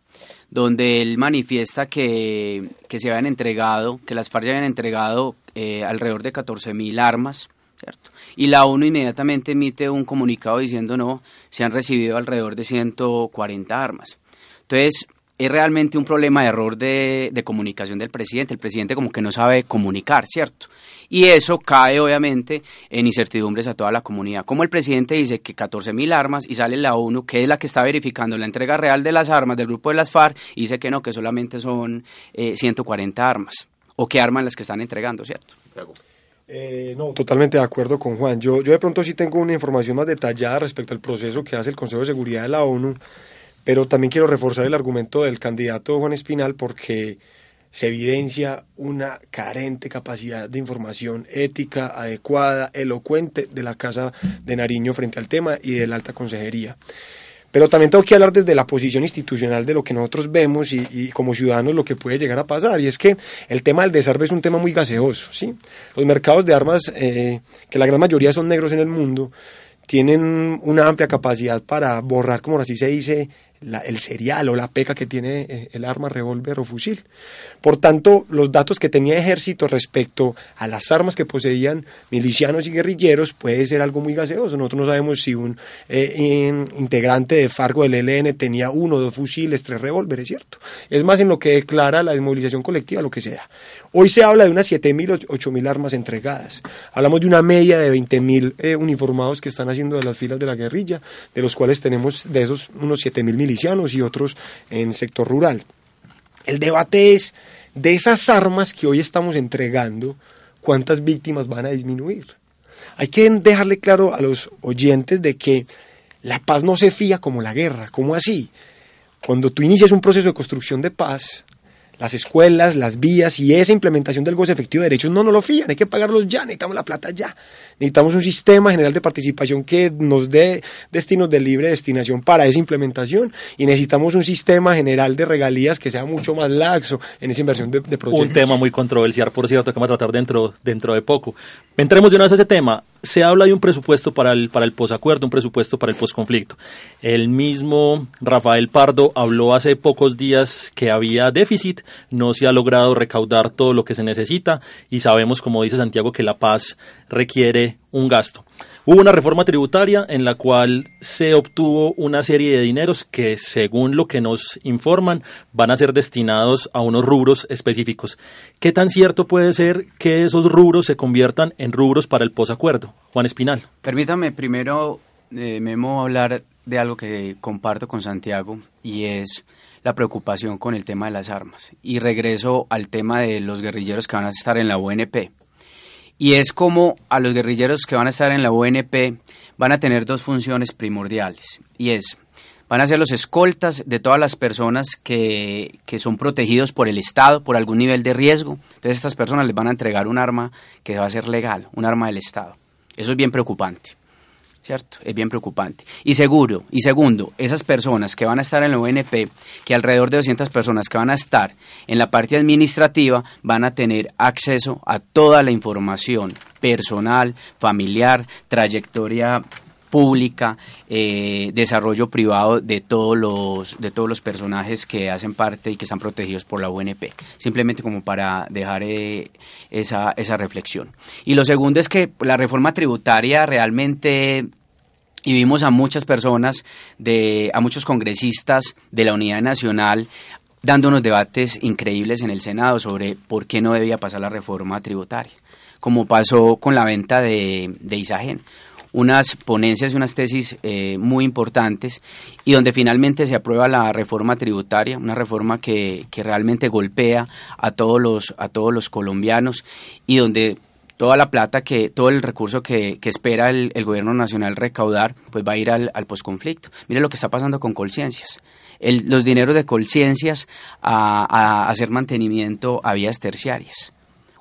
donde él manifiesta que, se habían entregado, que las FARC ya habían entregado eh, alrededor de 14.000 armas, ¿cierto? Y la ONU inmediatamente emite un comunicado diciendo no, se han recibido alrededor de 140 armas. Entonces, es realmente un problema de error de, comunicación del presidente. El presidente como que no sabe comunicar, ¿cierto? Y eso cae obviamente en incertidumbres a toda la comunidad. Como el presidente dice que 14.000 armas y sale la ONU, que es la que está verificando la entrega real de las armas del grupo de las FARC, y dice que no, que solamente son 140 eh, armas. ¿O qué armas las que están entregando, cierto? Eh, no, totalmente de acuerdo con Juan. Yo, yo de pronto sí tengo una información más detallada respecto al proceso que hace el Consejo de Seguridad de la ONU pero también quiero reforzar el argumento del candidato Juan Espinal porque se evidencia una carente capacidad de información ética, adecuada, elocuente de la Casa de Nariño frente al tema y de la alta consejería. Pero también tengo que hablar desde la posición institucional de lo que nosotros vemos y, como ciudadanos lo que puede llegar a pasar. Y es que el tema del desarme es un tema muy gaseoso. ¿sí? Los mercados de armas, eh, que la gran mayoría son negros en el mundo, tienen una amplia capacidad para borrar, como así se dice, el serial o la peca que tiene eh, el arma, revólver o fusil. Por tanto, los datos que tenía ejército respecto a las armas que poseían milicianos y guerrilleros puede ser algo muy gaseoso. Nosotros no sabemos si un eh, integrante de Fargo del ELN tenía uno, dos fusiles, tres revólveres, ¿cierto? Es más en lo que declara la desmovilización colectiva, lo que sea. Hoy se habla de unas 7.000, 8.000 armas entregadas. Hablamos de una media de 20.000 eh, uniformados que están haciendo de las filas de la guerrilla, de los cuales tenemos de esos unos 7.000 milicianos y otros en sector rural. El debate es de esas armas que hoy estamos entregando, ¿cuántas víctimas van a disminuir? Hay que dejarle claro a los oyentes de que la paz no se fía como la guerra. ¿Cómo así? Cuando tú inicias un proceso de construcción de paz, las escuelas, las vías y esa implementación del goce efectivo de derechos no nos lo fían, hay que pagarlos ya, necesitamos la plata ya. Necesitamos un sistema general de participación que nos dé destinos de libre destinación para esa implementación y necesitamos un sistema general de regalías que sea mucho más laxo en esa inversión de, de proyectos. Un tema muy controversial, por cierto, que vamos a tratar dentro, dentro de poco. Entremos de una vez a ese tema se habla de un presupuesto para el, para el posacuerdo, un presupuesto para el posconflicto. El mismo Rafael Pardo habló hace pocos días que había déficit, no se ha logrado recaudar todo lo que se necesita y sabemos, como dice Santiago, que la paz requiere un gasto. Hubo una reforma tributaria en la cual se obtuvo una serie de dineros que, según lo que nos informan, van a ser destinados a unos rubros específicos. ¿Qué tan cierto puede ser que esos rubros se conviertan en rubros para el posacuerdo? Juan Espinal. Permítame primero, eh, Memo, hablar de algo que comparto con Santiago y es la preocupación con el tema de las armas. Y regreso al tema de los guerrilleros que van a estar en la UNP y es como a los guerrilleros que van a estar en la UNP van a tener dos funciones primordiales y es van a ser los escoltas de todas las personas que, que, son protegidos por el Estado, por algún nivel de riesgo. Entonces estas personas les van a entregar un arma que va a ser legal, un arma del Estado. Eso es bien preocupante. ¿Cierto? Es bien preocupante. Y seguro, y segundo, esas personas que van a estar en la UNP, que alrededor de 200 personas que van a estar en la parte administrativa, van a tener acceso a toda la información personal, familiar, trayectoria pública, eh, desarrollo privado de todos los de todos los personajes que hacen parte y que están protegidos por la UNP. Simplemente como para dejar eh, esa, esa reflexión. Y lo segundo es que la reforma tributaria realmente y vimos a muchas personas, de, a muchos congresistas de la Unidad Nacional dando unos debates increíbles en el Senado sobre por qué no debía pasar la reforma tributaria, como pasó con la venta de, de Isagen unas ponencias y unas tesis eh, muy importantes y donde finalmente se aprueba la reforma tributaria, una reforma que, que realmente golpea a todos los, a todos los colombianos y donde toda la plata que, todo el recurso que, que espera el, el, gobierno nacional recaudar, pues va a ir al, al posconflicto. Mire lo que está pasando con Colciencias. El, los dineros de Colciencias a, a hacer mantenimiento a vías terciarias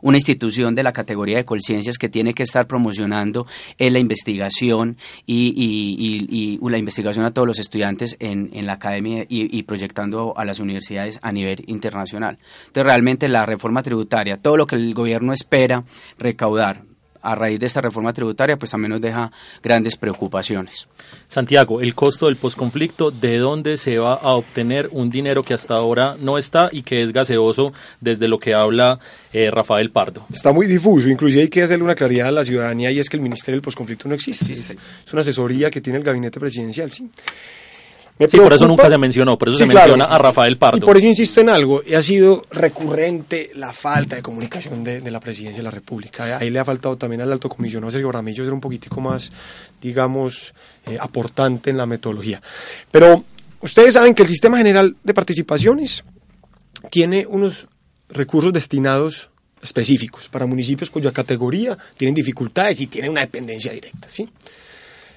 una institución de la categoría de conciencias que tiene que estar promocionando en la investigación y, la investigación a todos los estudiantes en, la academia y, proyectando a las universidades a nivel internacional. Entonces, realmente la reforma tributaria, todo lo que el gobierno espera recaudar a raíz de esta reforma tributaria, pues también nos deja grandes preocupaciones. Santiago, el costo del posconflicto, ¿de dónde se va a obtener un dinero que hasta ahora no está y que es gaseoso desde lo que habla eh, Rafael Pardo? Está muy difuso, inclusive hay que hacerle una claridad a la ciudadanía y es que el Ministerio del Posconflicto no existe. Es, es una asesoría que tiene el gabinete presidencial, sí sí, por eso nunca se mencionó, por eso se menciona a Rafael Pardo. Y por eso insisto en algo, ha sido recurrente la falta de comunicación de, la presidencia de la República. Ahí le ha faltado también al alto comisionado Sergio Ramillo ser un poquitico más, digamos, eh, aportante en la metodología. Pero ustedes saben que el Sistema General de Participaciones tiene unos recursos destinados específicos para municipios cuya categoría tienen dificultades y tienen una dependencia directa, ¿sí?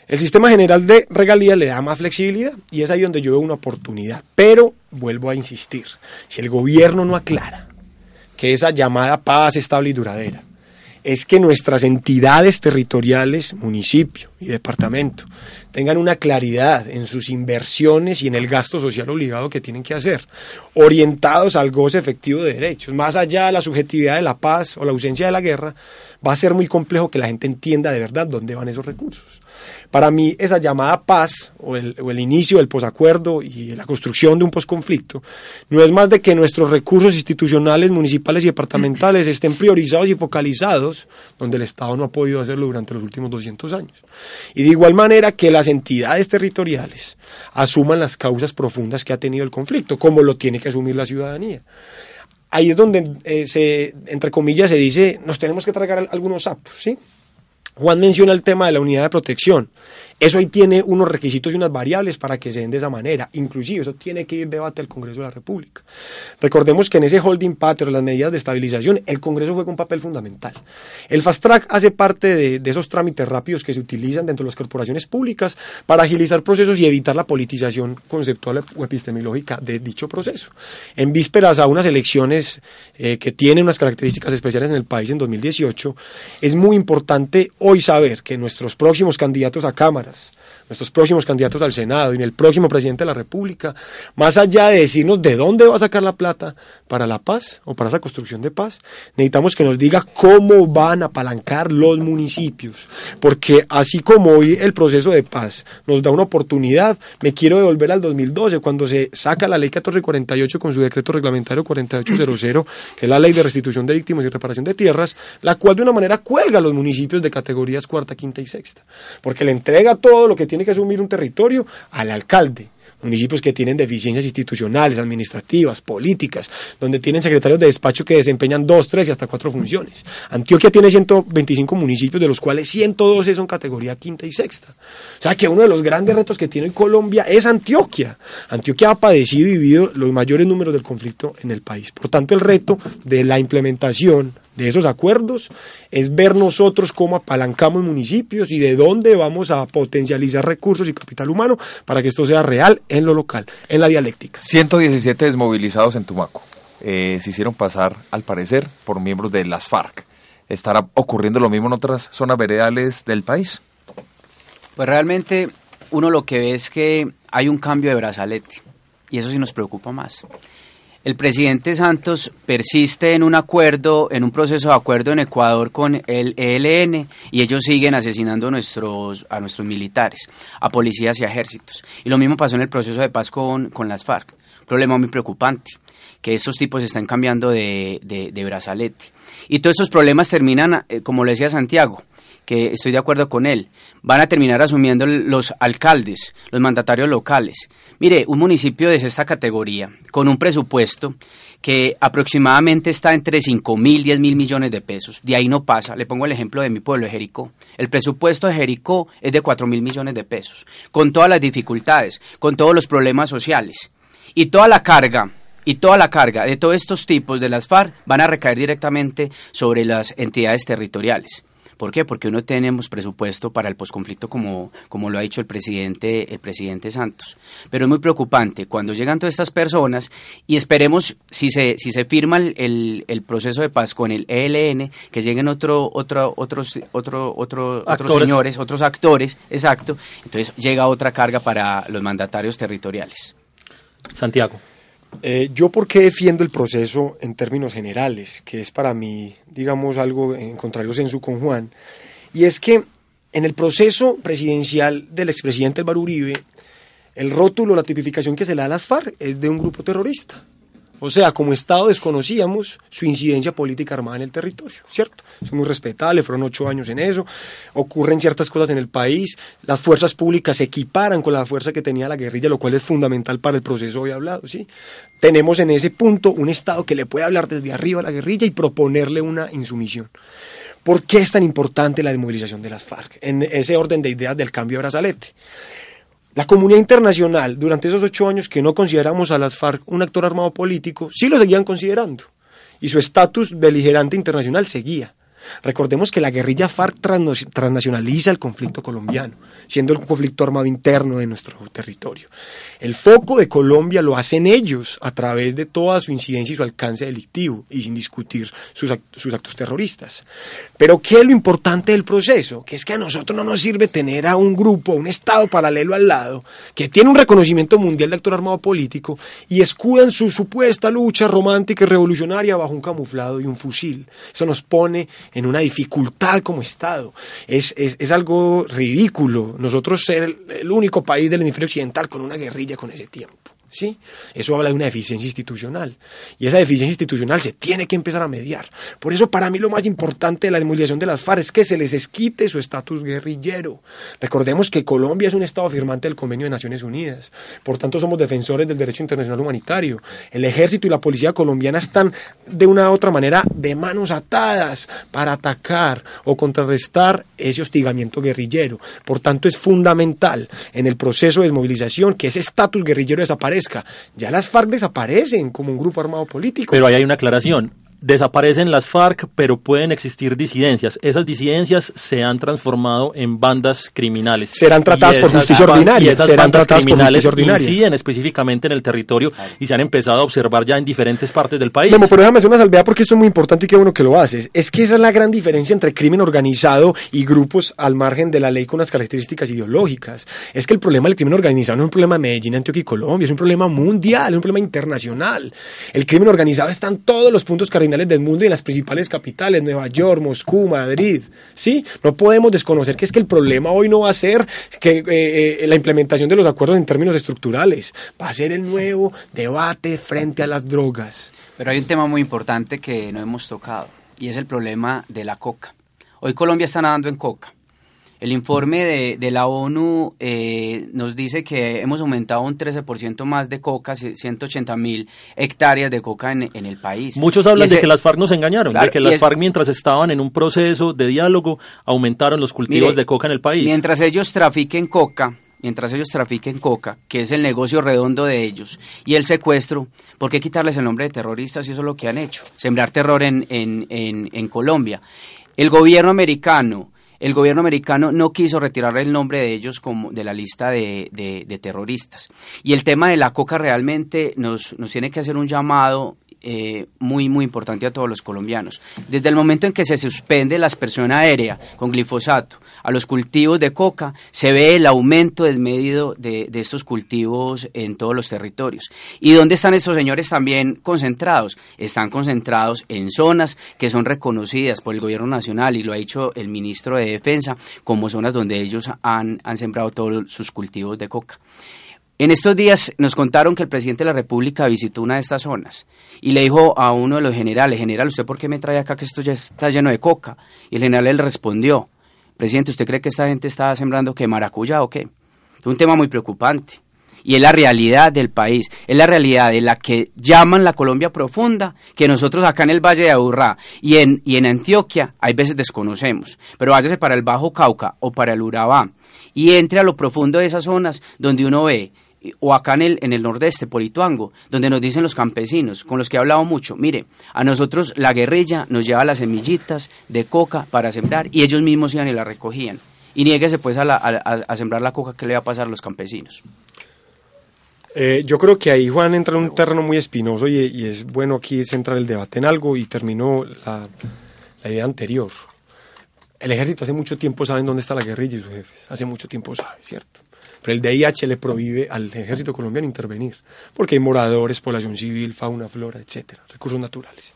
El sistema general de regalías le da más flexibilidad y es ahí donde yo veo una oportunidad. Pero vuelvo a insistir, si el gobierno no aclara que esa llamada paz estable y duradera es que nuestras entidades territoriales, municipio y departamento, tengan una claridad en sus inversiones y en el gasto social obligado que tienen que hacer, orientados al goce efectivo de derechos, más allá de la subjetividad de la paz o la ausencia de la guerra, va a ser muy complejo que la gente entienda de verdad dónde van esos recursos. Para mí, esa llamada paz o el, inicio del posacuerdo y la construcción de un posconflicto no es más de que nuestros recursos institucionales, municipales y departamentales estén priorizados y focalizados donde el Estado no ha podido hacerlo durante los últimos 200 años. Y de igual manera que las entidades territoriales asuman las causas profundas que ha tenido el conflicto, como lo tiene que asumir la ciudadanía ahí es donde eh, se, entre comillas, se dice, nos tenemos que tragar algunos sapos, ¿sí? Juan menciona el tema de la unidad de protección. Eso ahí tiene unos requisitos y unas variables para que se den de esa manera. Inclusive eso tiene que ir debate al Congreso de la República. Recordemos que en ese holding pattern, las medidas de estabilización, el Congreso juega un papel fundamental. El fast track hace parte de, esos trámites rápidos que se utilizan dentro de las corporaciones públicas para agilizar procesos y evitar la politización conceptual o epistemológica de dicho proceso. En vísperas a unas elecciones eh, que tienen unas características especiales en el país en 2018, es muy importante hoy saber que nuestros próximos candidatos a Cámara Jesus nuestros próximos candidatos al Senado y en el próximo presidente de la República, más allá de decirnos de dónde va a sacar la plata para la paz o para esa construcción de paz, necesitamos que nos diga cómo van a apalancar los municipios, porque así como hoy el proceso de paz nos da una oportunidad, me quiero devolver al 2012, cuando se saca la ley 1448 con su decreto reglamentario 4800, que es la ley de restitución de víctimas y reparación de tierras, la cual de una manera cuelga a los municipios de categorías cuarta, quinta y sexta, porque le entrega todo lo que tiene que asumir un territorio al alcalde municipios que tienen deficiencias institucionales, administrativas, políticas, donde tienen secretarios de despacho que desempeñan dos, tres y hasta cuatro funciones. Antioquia tiene 125 municipios, de los cuales 112 son categoría quinta y sexta. O sea que uno de los grandes retos que tiene Colombia es Antioquia. Antioquia ha padecido y vivido los mayores números del conflicto en el país. Por tanto, el reto de la implementación de esos acuerdos es ver nosotros cómo apalancamos municipios y de dónde vamos a potencializar recursos y capital humano para que esto sea real en lo local, en la dialéctica. 117 desmovilizados en Tumaco. Eh, se hicieron pasar, al parecer, por miembros de las FARC. ¿Estará ocurriendo lo mismo en otras zonas veredales del país? Pues realmente uno lo que ve es que hay un cambio de brazalete y eso sí nos preocupa más. El presidente Santos persiste en un acuerdo, en un proceso de acuerdo en Ecuador con el ELN y ellos siguen asesinando a nuestros, a nuestros militares, a policías y a ejércitos. Y lo mismo pasó en el proceso de paz con, las FARC. Problema muy preocupante, que estos tipos están cambiando de, brazalete. Y todos estos problemas terminan, eh, como le decía Santiago, que estoy de acuerdo con él, van a terminar asumiendo los alcaldes, los mandatarios locales. Mire, un municipio de esta categoría, con un presupuesto que aproximadamente está entre 5 mil, 10 mil millones de pesos, de ahí no pasa. Le pongo el ejemplo de mi pueblo, Jericó. El presupuesto de Jericó es de 4 mil millones de pesos, con todas las dificultades, con todos los problemas sociales. Y toda la carga y toda la carga de todos estos tipos de las FARC van a recaer directamente sobre las entidades territoriales ¿Por qué? Porque no tenemos presupuesto para el posconflicto como, como lo ha dicho el presidente, el presidente Santos. Pero es muy preocupante cuando llegan todas estas personas y esperemos si se, si se firma el, el, proceso de paz con el ELN, que lleguen otro, otro, otros, otro, otro, otros señores, otros actores, exacto. Entonces llega otra carga para los mandatarios territoriales. Santiago. Eh, yo por qué defiendo el proceso en términos generales, que es para mí, digamos, algo en contrario sensu con Juan, y es que en el proceso presidencial del expresidente Álvaro Uribe, el rótulo, la tipificación que se le da a las FARC es de un grupo terrorista. O sea, como Estado desconocíamos su incidencia política armada en el territorio, ¿cierto? Es muy respetable, fueron ocho años en eso, ocurren ciertas cosas en el país, las fuerzas públicas se equiparan con la fuerza que tenía la guerrilla, lo cual es fundamental para el proceso hoy hablado, ¿sí? Tenemos en ese punto un Estado que le puede hablar desde arriba a la guerrilla y proponerle una insumisión. ¿Por qué es tan importante la desmovilización de las FARC? En ese orden de ideas del cambio de brazalete. La comunidad internacional, durante esos ocho años que no consideramos a las FARC un actor armado político, sí lo seguían considerando. Y su estatus beligerante internacional seguía. Recordemos que la guerrilla FARC transnacionaliza el conflicto colombiano, siendo el conflicto armado interno de nuestro territorio. El foco de Colombia lo hacen ellos a través de toda su incidencia y su alcance delictivo y sin discutir sus, actos terroristas. Pero ¿qué es lo importante del proceso? Que es que a nosotros no nos sirve tener a un grupo, un Estado paralelo al lado, que tiene un reconocimiento mundial de actor armado político y escudan su supuesta lucha romántica y revolucionaria bajo un camuflado y un fusil. Eso nos pone en una dificultad como Estado. Es, es algo ridículo nosotros ser el único país del hemisferio occidental con una guerrilla con ese tiempo. ¿Sí? Eso habla de una deficiencia institucional. Y esa deficiencia institucional se tiene que empezar a mediar. Por eso, para mí, lo más importante de la desmovilización de las FARC es que se les esquite su estatus guerrillero. Recordemos que Colombia es un Estado firmante del Convenio de Naciones Unidas. Por tanto, somos defensores del derecho internacional humanitario. El ejército y la policía colombiana están, de una u otra manera, de manos atadas para atacar o contrarrestar ese hostigamiento guerrillero. Por tanto, es fundamental en el proceso de desmovilización que ese estatus guerrillero desaparezca ya las FARC desaparecen como un grupo armado político. Pero ahí hay una aclaración desaparecen las FARC, pero pueden existir disidencias. Esas disidencias se han transformado en bandas criminales. Serán tratadas por justicia ordinaria. Y esas serán bandas criminales inciden específicamente en el territorio y se han empezado a observar ya en diferentes partes del país. pero déjame hacer una salvedad porque esto es muy importante y qué bueno que lo haces. Es que esa es la gran diferencia entre crimen organizado y grupos al margen de la ley con unas características ideológicas. Es que el problema del crimen organizado no es un problema de Medellín, Antioquia y Colombia, es un problema mundial, es un problema internacional. El crimen organizado está en todos los puntos cardinales del mundo y en las principales capitales, Nueva York, Moscú, Madrid. ¿sí? No podemos desconocer que es que el problema hoy no va a ser que eh, eh, la implementación de los acuerdos en términos estructurales, va a ser el nuevo debate frente a las drogas. Pero hay un tema muy importante que no hemos tocado y es el problema de la coca. Hoy Colombia está nadando en coca el informe de, de la ONU eh, nos dice que hemos aumentado un 13% más de coca, 180 mil hectáreas de coca en, en, el país. Muchos hablan de que las FARC nos engañaron, de que las FARC mientras estaban en un proceso de diálogo aumentaron los cultivos de coca en el país. Mientras ellos trafiquen coca, mientras ellos trafiquen coca, que es el negocio redondo de ellos, y el secuestro, ¿por qué quitarles el nombre de terroristas si eso es lo que han hecho? Sembrar terror en, en, en, en Colombia. El gobierno americano el gobierno americano no quiso retirar el nombre de ellos como de la lista de, terroristas. Y el tema de la coca realmente nos, nos tiene que hacer un llamado eh, muy, muy importante a todos los colombianos. Desde el momento en que se suspende la aspersión aérea con glifosato a los cultivos de coca, se ve el aumento del medio de, de estos cultivos en todos los territorios. ¿Y dónde están estos señores también concentrados? Están concentrados en zonas que son reconocidas por el gobierno nacional y lo ha dicho el ministro de Defensa como zonas donde ellos han, han sembrado todos sus cultivos de coca. En estos días nos contaron que el presidente de la República visitó una de estas zonas y le dijo a uno de los generales, general, ¿usted por qué me trae acá que esto ya está lleno de coca? Y el general le respondió, presidente, ¿usted cree que esta gente está sembrando que maracuyá o qué? Es un tema muy preocupante y es la realidad del país, es la realidad de la que llaman la Colombia profunda, que nosotros acá en el Valle de Aburrá y en, y en Antioquia hay veces desconocemos, pero váyase para el Bajo Cauca o para el Urabá y entre a lo profundo de esas zonas donde uno ve o acá en el, en el nordeste, por Ituango, donde nos dicen los campesinos, con los que he hablado mucho, mire, a nosotros la guerrilla nos lleva las semillitas de coca para sembrar y ellos mismos iban y la recogían. Y niéguese pues a, a, sembrar la coca, ¿qué le va a pasar a los campesinos? Eh, yo creo que ahí Juan entra en un terreno muy espinoso y, es bueno aquí centrar el debate en algo y terminó la, la idea anterior. El ejército hace mucho tiempo sabe dónde está la guerrilla y sus jefes. Hace mucho tiempo sabe, ¿cierto? Pero el DIH le prohíbe al ejército colombiano intervenir, porque hay moradores, población civil, fauna, flora, etcétera, recursos naturales.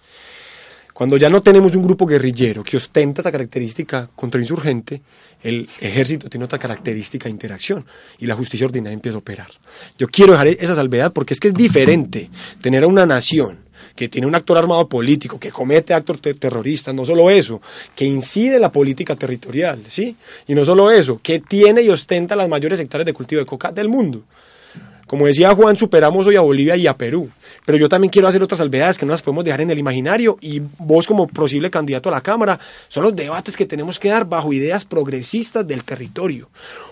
Cuando ya no tenemos un grupo guerrillero que ostenta esa característica contrainsurgente, el ejército tiene otra característica de interacción y la justicia ordinaria empieza a operar. Yo quiero dejar esa salvedad porque es que es diferente tener a una nación que tiene un actor armado político, que comete actos terroristas, no solo eso, que incide la política territorial, ¿sí? Y no solo eso, que tiene y ostenta las mayores hectáreas de cultivo de coca del mundo. Como decía Juan, superamos hoy a Bolivia y a Perú. Pero yo también quiero hacer otras salvedades que no las podemos dejar en el imaginario y vos como posible candidato a la Cámara, son los debates que tenemos que dar bajo ideas progresistas del territorio.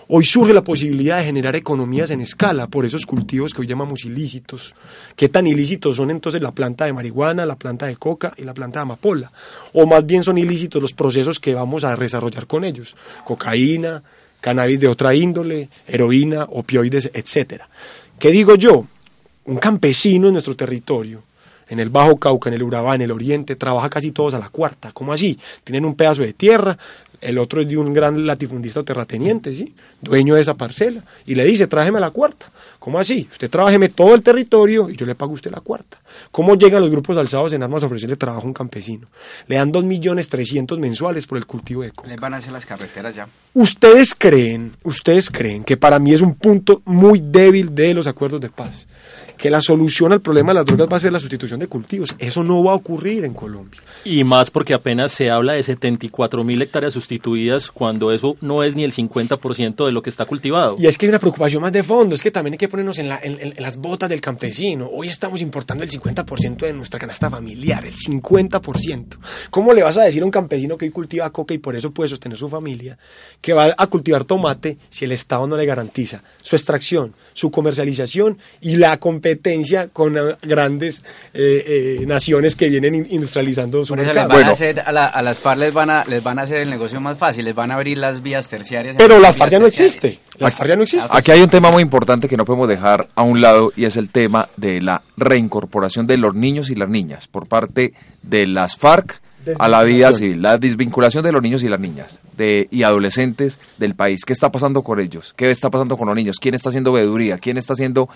Hoy surge la posibilidad de generar economías en escala por esos cultivos que hoy llamamos ilícitos. ¿Qué tan ilícitos son entonces la planta de marihuana, la planta de coca y la planta de amapola? O más bien son ilícitos los procesos que vamos a desarrollar con ellos. Cocaína, cannabis de otra índole, heroína, opioides, etcétera. ¿Qué digo yo? Un campesino en nuestro territorio, en el Bajo Cauca, en el Urabá, en el Oriente, trabaja casi todos a la cuarta. ¿Cómo así? Tienen un pedazo de tierra, el otro es de un gran latifundista o terrateniente, ¿sí? Dueño de esa parcela. Y le dice, trájeme la cuarta. ¿Cómo así? Usted trabajeme todo el territorio y yo le pago a usted la cuarta. ¿Cómo llegan los grupos alzados en armas a ofrecerle trabajo a un campesino? Le dan dos millones trescientos mensuales por el cultivo de coca. Les van a hacer las carreteras ya. Ustedes creen, ustedes creen que para mí es un punto muy débil de los acuerdos de paz que la solución al problema de las drogas va a ser la sustitución de cultivos. Eso no va a ocurrir en Colombia. Y más porque apenas se habla de 74 mil hectáreas sustituidas cuando eso no es ni el 50% de lo que está cultivado. Y es que hay una preocupación más de fondo, es que también hay que ponernos en, las botas del campesino. Hoy estamos importando el 50% de nuestra canasta familiar, el 50%. ¿Cómo le vas a decir a un campesino que hoy cultiva coca y por eso puede sostener su familia, que va a cultivar tomate si el Estado no le garantiza su extracción, su comercialización y la competencia competencia con grandes eh, eh, naciones que vienen industrializando su Por eso les van a hacer, a, las FARC les van, a, les van a hacer el negocio más fácil, les van a abrir las vías terciarias. Pero la FARC ya no existe. La FARC ya no existe. Aquí hay un tema muy importante que no podemos dejar a un lado y es el tema de la reincorporación de los niños y las niñas por parte de las FARC a la vida civil, la desvinculación de los niños y las niñas de, y adolescentes del país. ¿Qué está pasando con ellos? ¿Qué está pasando con los niños? ¿Quién está haciendo veeduría? ¿Quién está haciendo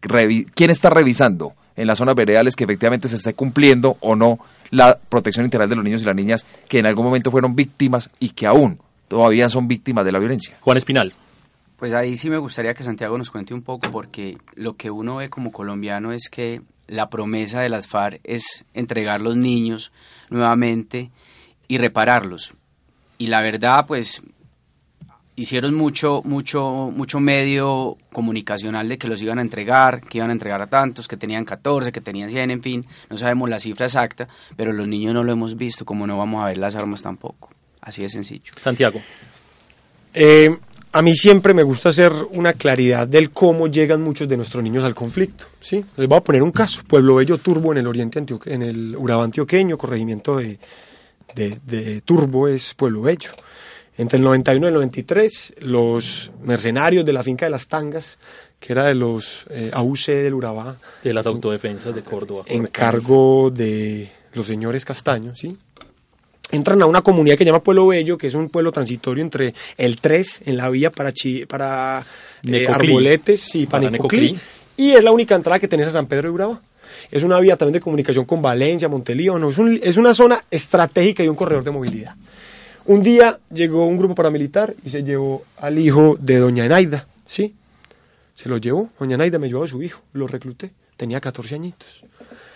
quién está revisando en las zonas veredales que efectivamente se esté cumpliendo o no la protección integral de los niños y las niñas que en algún momento fueron víctimas y que aún todavía son víctimas de la violencia? Juan Espinal. Pues ahí sí me gustaría que Santiago nos cuente un poco porque lo que uno ve como colombiano es que la promesa de las FARC es entregar los niños nuevamente y repararlos. Y la verdad, pues hicieron mucho, mucho, mucho medio comunicacional de que los iban a entregar, que iban a entregar a tantos, que tenían 14, que tenían 100, en fin, no sabemos la cifra exacta, pero los niños no lo hemos visto, como no vamos a ver las armas tampoco. Así de sencillo. Santiago. Eh, a mí siempre me gusta hacer una claridad del cómo llegan muchos de nuestros niños al conflicto. ¿sí? Les voy a poner un caso. Pueblo Bello Turbo en el oriente antioque, en el Urabá antioqueño, corregimiento de, de, Turbo es Pueblo Bello. Entre el 91 y el 93, los mercenarios de la finca de las Tangas, que era de los eh, AUC del Urabá. De las autodefensas de Córdoba. En cargo de los señores Castaños, ¿sí? Entran a una comunidad que se llama Pueblo Bello, que es un pueblo transitorio entre el 3 en la vía para, para eh, Arboletes y para, y es la única entrada que tenés a San Pedro de Urabá. Es una vía también de comunicación con Valencia, Montelío, no, es, es una zona estratégica y un corredor de movilidad. Un día llegó un grupo paramilitar y se llevó al hijo de doña Enaida, ¿sí? Se lo llevó, doña Enaida me llevó a su hijo, lo recluté, tenía 14 añitos.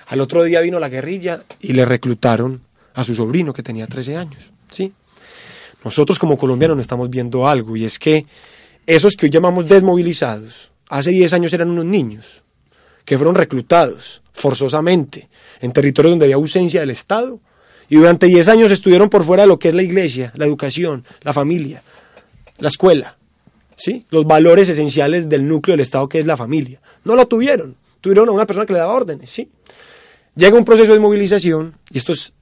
Al otro día vino la guerrilla y le reclutaron a su sobrino que tenía 13 años. ¿sí? Nosotros como colombianos estamos viendo algo y es que esos que hoy llamamos desmovilizados, hace 10 años eran unos niños que fueron reclutados forzosamente en territorios donde había ausencia del Estado y durante 10 años estuvieron por fuera de lo que es la iglesia, la educación, la familia, la escuela. ¿sí? Los valores esenciales del núcleo del Estado que es la familia. No lo tuvieron. Tuvieron a una persona que le daba órdenes, ¿sí? Llega un proceso de movilización y estos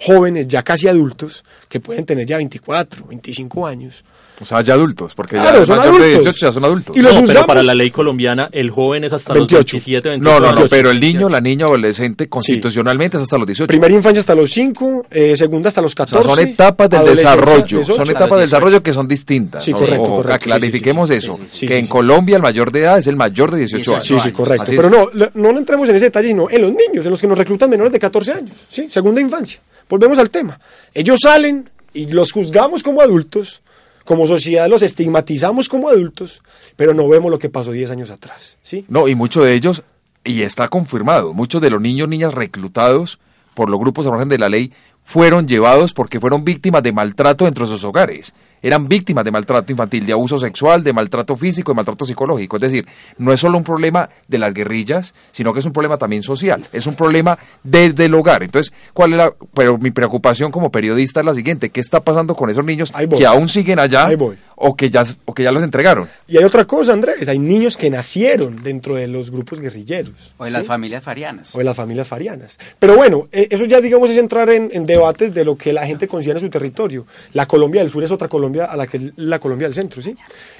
jóvenes ya casi adultos que pueden tener ya 24, 25 años, o sea, ya adultos, porque ya son adultos. de 18 ya son adultos. Y no, pero para la ley colombiana, el joven es hasta los 27, 28. No, no, no, pero el niño, la niña adolescente, constitucionalmente es hasta los 18. Primera infancia hasta los 5, eh, segunda hasta los 14. son etapas del desarrollo, son etapas del desarrollo que son distintas. Sí, correcto, correcto. Clarifiquemos eso, que en Colombia el mayor de edad es el mayor de 18 años. Sí, sí, correcto. pero no, no entremos en ese detalle, sino en los niños, en los que nos reclutan menores de 14 años, ¿sí? Segunda infancia. Volvemos al tema. Ellos salen y los juzgamos como adultos como sociedad los estigmatizamos como adultos, pero no vemos lo que pasó 10 años atrás. ¿sí? No, y muchos de ellos, y está confirmado, muchos de los niños, niñas reclutados por los grupos de orden de la ley fueron llevados porque fueron víctimas de maltrato dentro de sus hogares eran víctimas de maltrato infantil, de abuso sexual, de maltrato físico, de maltrato psicológico. Es decir, no es solo un problema de las guerrillas, sino que es un problema también social, es un problema desde el hogar. Entonces, ¿cuál es la, pero mi preocupación como periodista es la siguiente, ¿qué está pasando con esos niños que aún siguen allá o que ya o que ya los entregaron? Y hay otra cosa, Andrés, hay niños que nacieron dentro de los grupos guerrilleros. O en las familias farianas. O en las familias farianas. Pero bueno, eh, eso ya digamos es entrar en, en debates de lo que la gente considera su territorio. La Colombia del Sur es otra Colombia a la que es la Colombia del centro, ¿sí?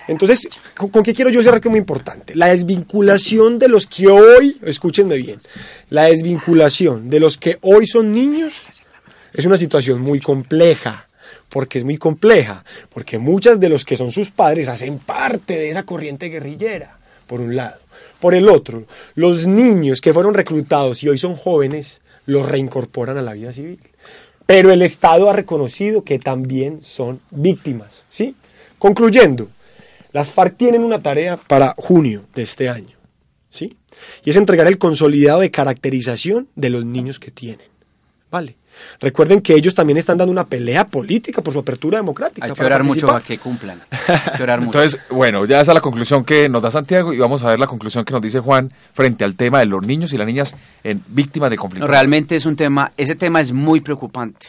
Entonces, ¿con, qué quiero yo cerrar que es muy importante? La desvinculación de los que hoy, escúchenme bien, la desvinculación de los que hoy son niños es una situación muy compleja. porque es muy compleja? Porque muchas de los que son sus padres hacen parte de esa corriente guerrillera, por un lado. Por el otro, los niños que fueron reclutados y hoy son jóvenes, los reincorporan a la vida civil pero el Estado ha reconocido que también son víctimas. ¿sí? Concluyendo, las FARC tienen una tarea para junio de este año, ¿sí? y es entregar el consolidado de caracterización de los niños que tienen. ¿Vale? Recuerden que ellos también están dando una pelea política por su apertura democrática. Hay que orar mucho para que cumplan. Entonces, bueno, ya esa es la conclusión que nos da Santiago y vamos a ver la conclusión que nos dice Juan frente al tema de los niños y las niñas en víctimas de conflicto. realmente es un tema, ese tema es muy preocupante.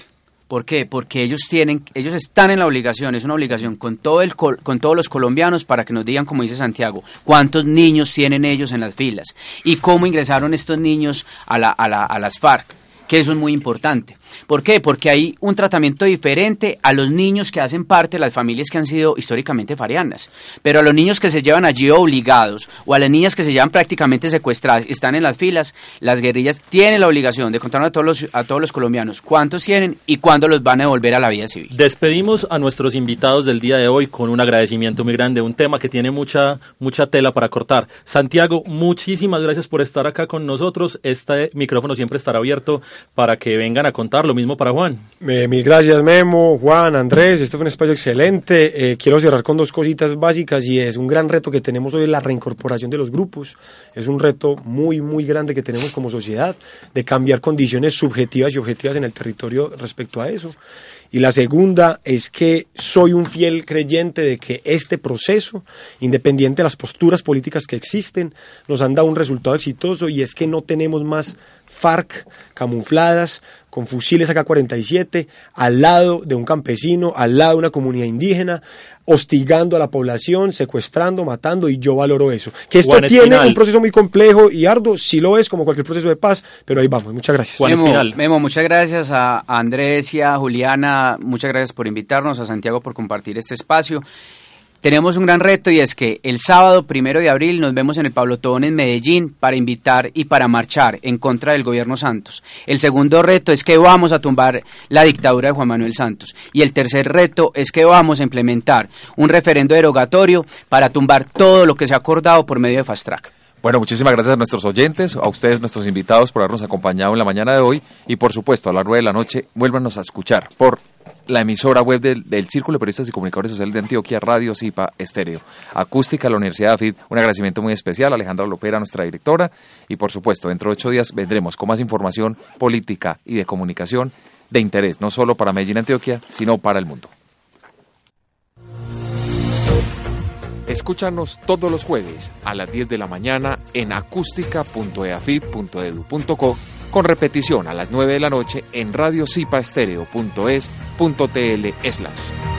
¿Por qué? Porque ellos tienen, ellos están en la obligación, es una obligación con todo el con todos los colombianos para que nos digan, como dice Santiago, cuántos niños tienen ellos en las filas y cómo ingresaron estos niños a, la, a, la, a las FARC que eso es muy importante. ¿Por qué? Porque hay un tratamiento diferente a los niños que hacen parte de las familias que han sido históricamente farianas. Pero a los niños que se llevan allí obligados o a las niñas que se llevan prácticamente secuestradas, están en las filas, las guerrillas tienen la obligación de contar a todos los, a todos los colombianos cuántos tienen y cuándo los van a devolver a la vida civil. Despedimos a nuestros invitados del día de hoy con un agradecimiento muy grande, un tema que tiene mucha, mucha tela para cortar. Santiago, muchísimas gracias por estar acá con nosotros. Este micrófono siempre estará abierto para que vengan a contar. Lo mismo para Juan. mil gracias, Memo, Juan, Andrés. Este fue un espacio excelente. Eh, quiero cerrar con dos cositas básicas y es un gran reto que tenemos hoy la reincorporación de los grupos. Es un reto muy, muy grande que tenemos como sociedad de cambiar condiciones subjetivas y objetivas en el territorio respecto a eso. Y la segunda es que soy un fiel creyente de que este proceso, independiente de las posturas políticas que existen, nos han dado un resultado exitoso y es que no tenemos más FARC camufladas con fusiles AK-47 al lado de un campesino, al lado de una comunidad indígena, hostigando a la población, secuestrando, matando, y yo valoro eso. Que esto tiene un proceso muy complejo y arduo, sí lo es, como cualquier proceso de paz, pero ahí vamos. Muchas gracias. Memo, muchas gracias a Andrés y a Juliana, muchas gracias por invitarnos, a Santiago por compartir este espacio tenemos un gran reto y es que el sábado primero de abril nos vemos en el Pablo Tobón en Medellín para invitar y para marchar en contra del gobierno Santos. El segundo reto es que vamos a tumbar la dictadura de Juan Manuel Santos. Y el tercer reto es que vamos a implementar un referendo derogatorio para tumbar todo lo que se ha acordado por medio de Fast Track. Bueno, muchísimas gracias a nuestros oyentes, a ustedes, nuestros invitados, por habernos acompañado en la mañana de hoy y, por supuesto, a las nueve de la noche, vuélvanos a escuchar por la emisora web del, Círculo de Periodistas y Comunicadores Sociales de Antioquia, Radio Cipa Estéreo. Acústica, la Universidad de AFID, un agradecimiento muy especial a Alejandra Lopera, nuestra directora, y por supuesto, dentro de ocho días vendremos con más información política y de comunicación de interés, no solo para Medellín, Antioquia, sino para el mundo. Escúchanos todos los jueves a las 10 de la mañana en acústica.eafid.edu.co con repetición a las 9 de la noche en radiocipaestereo.es.tl slash.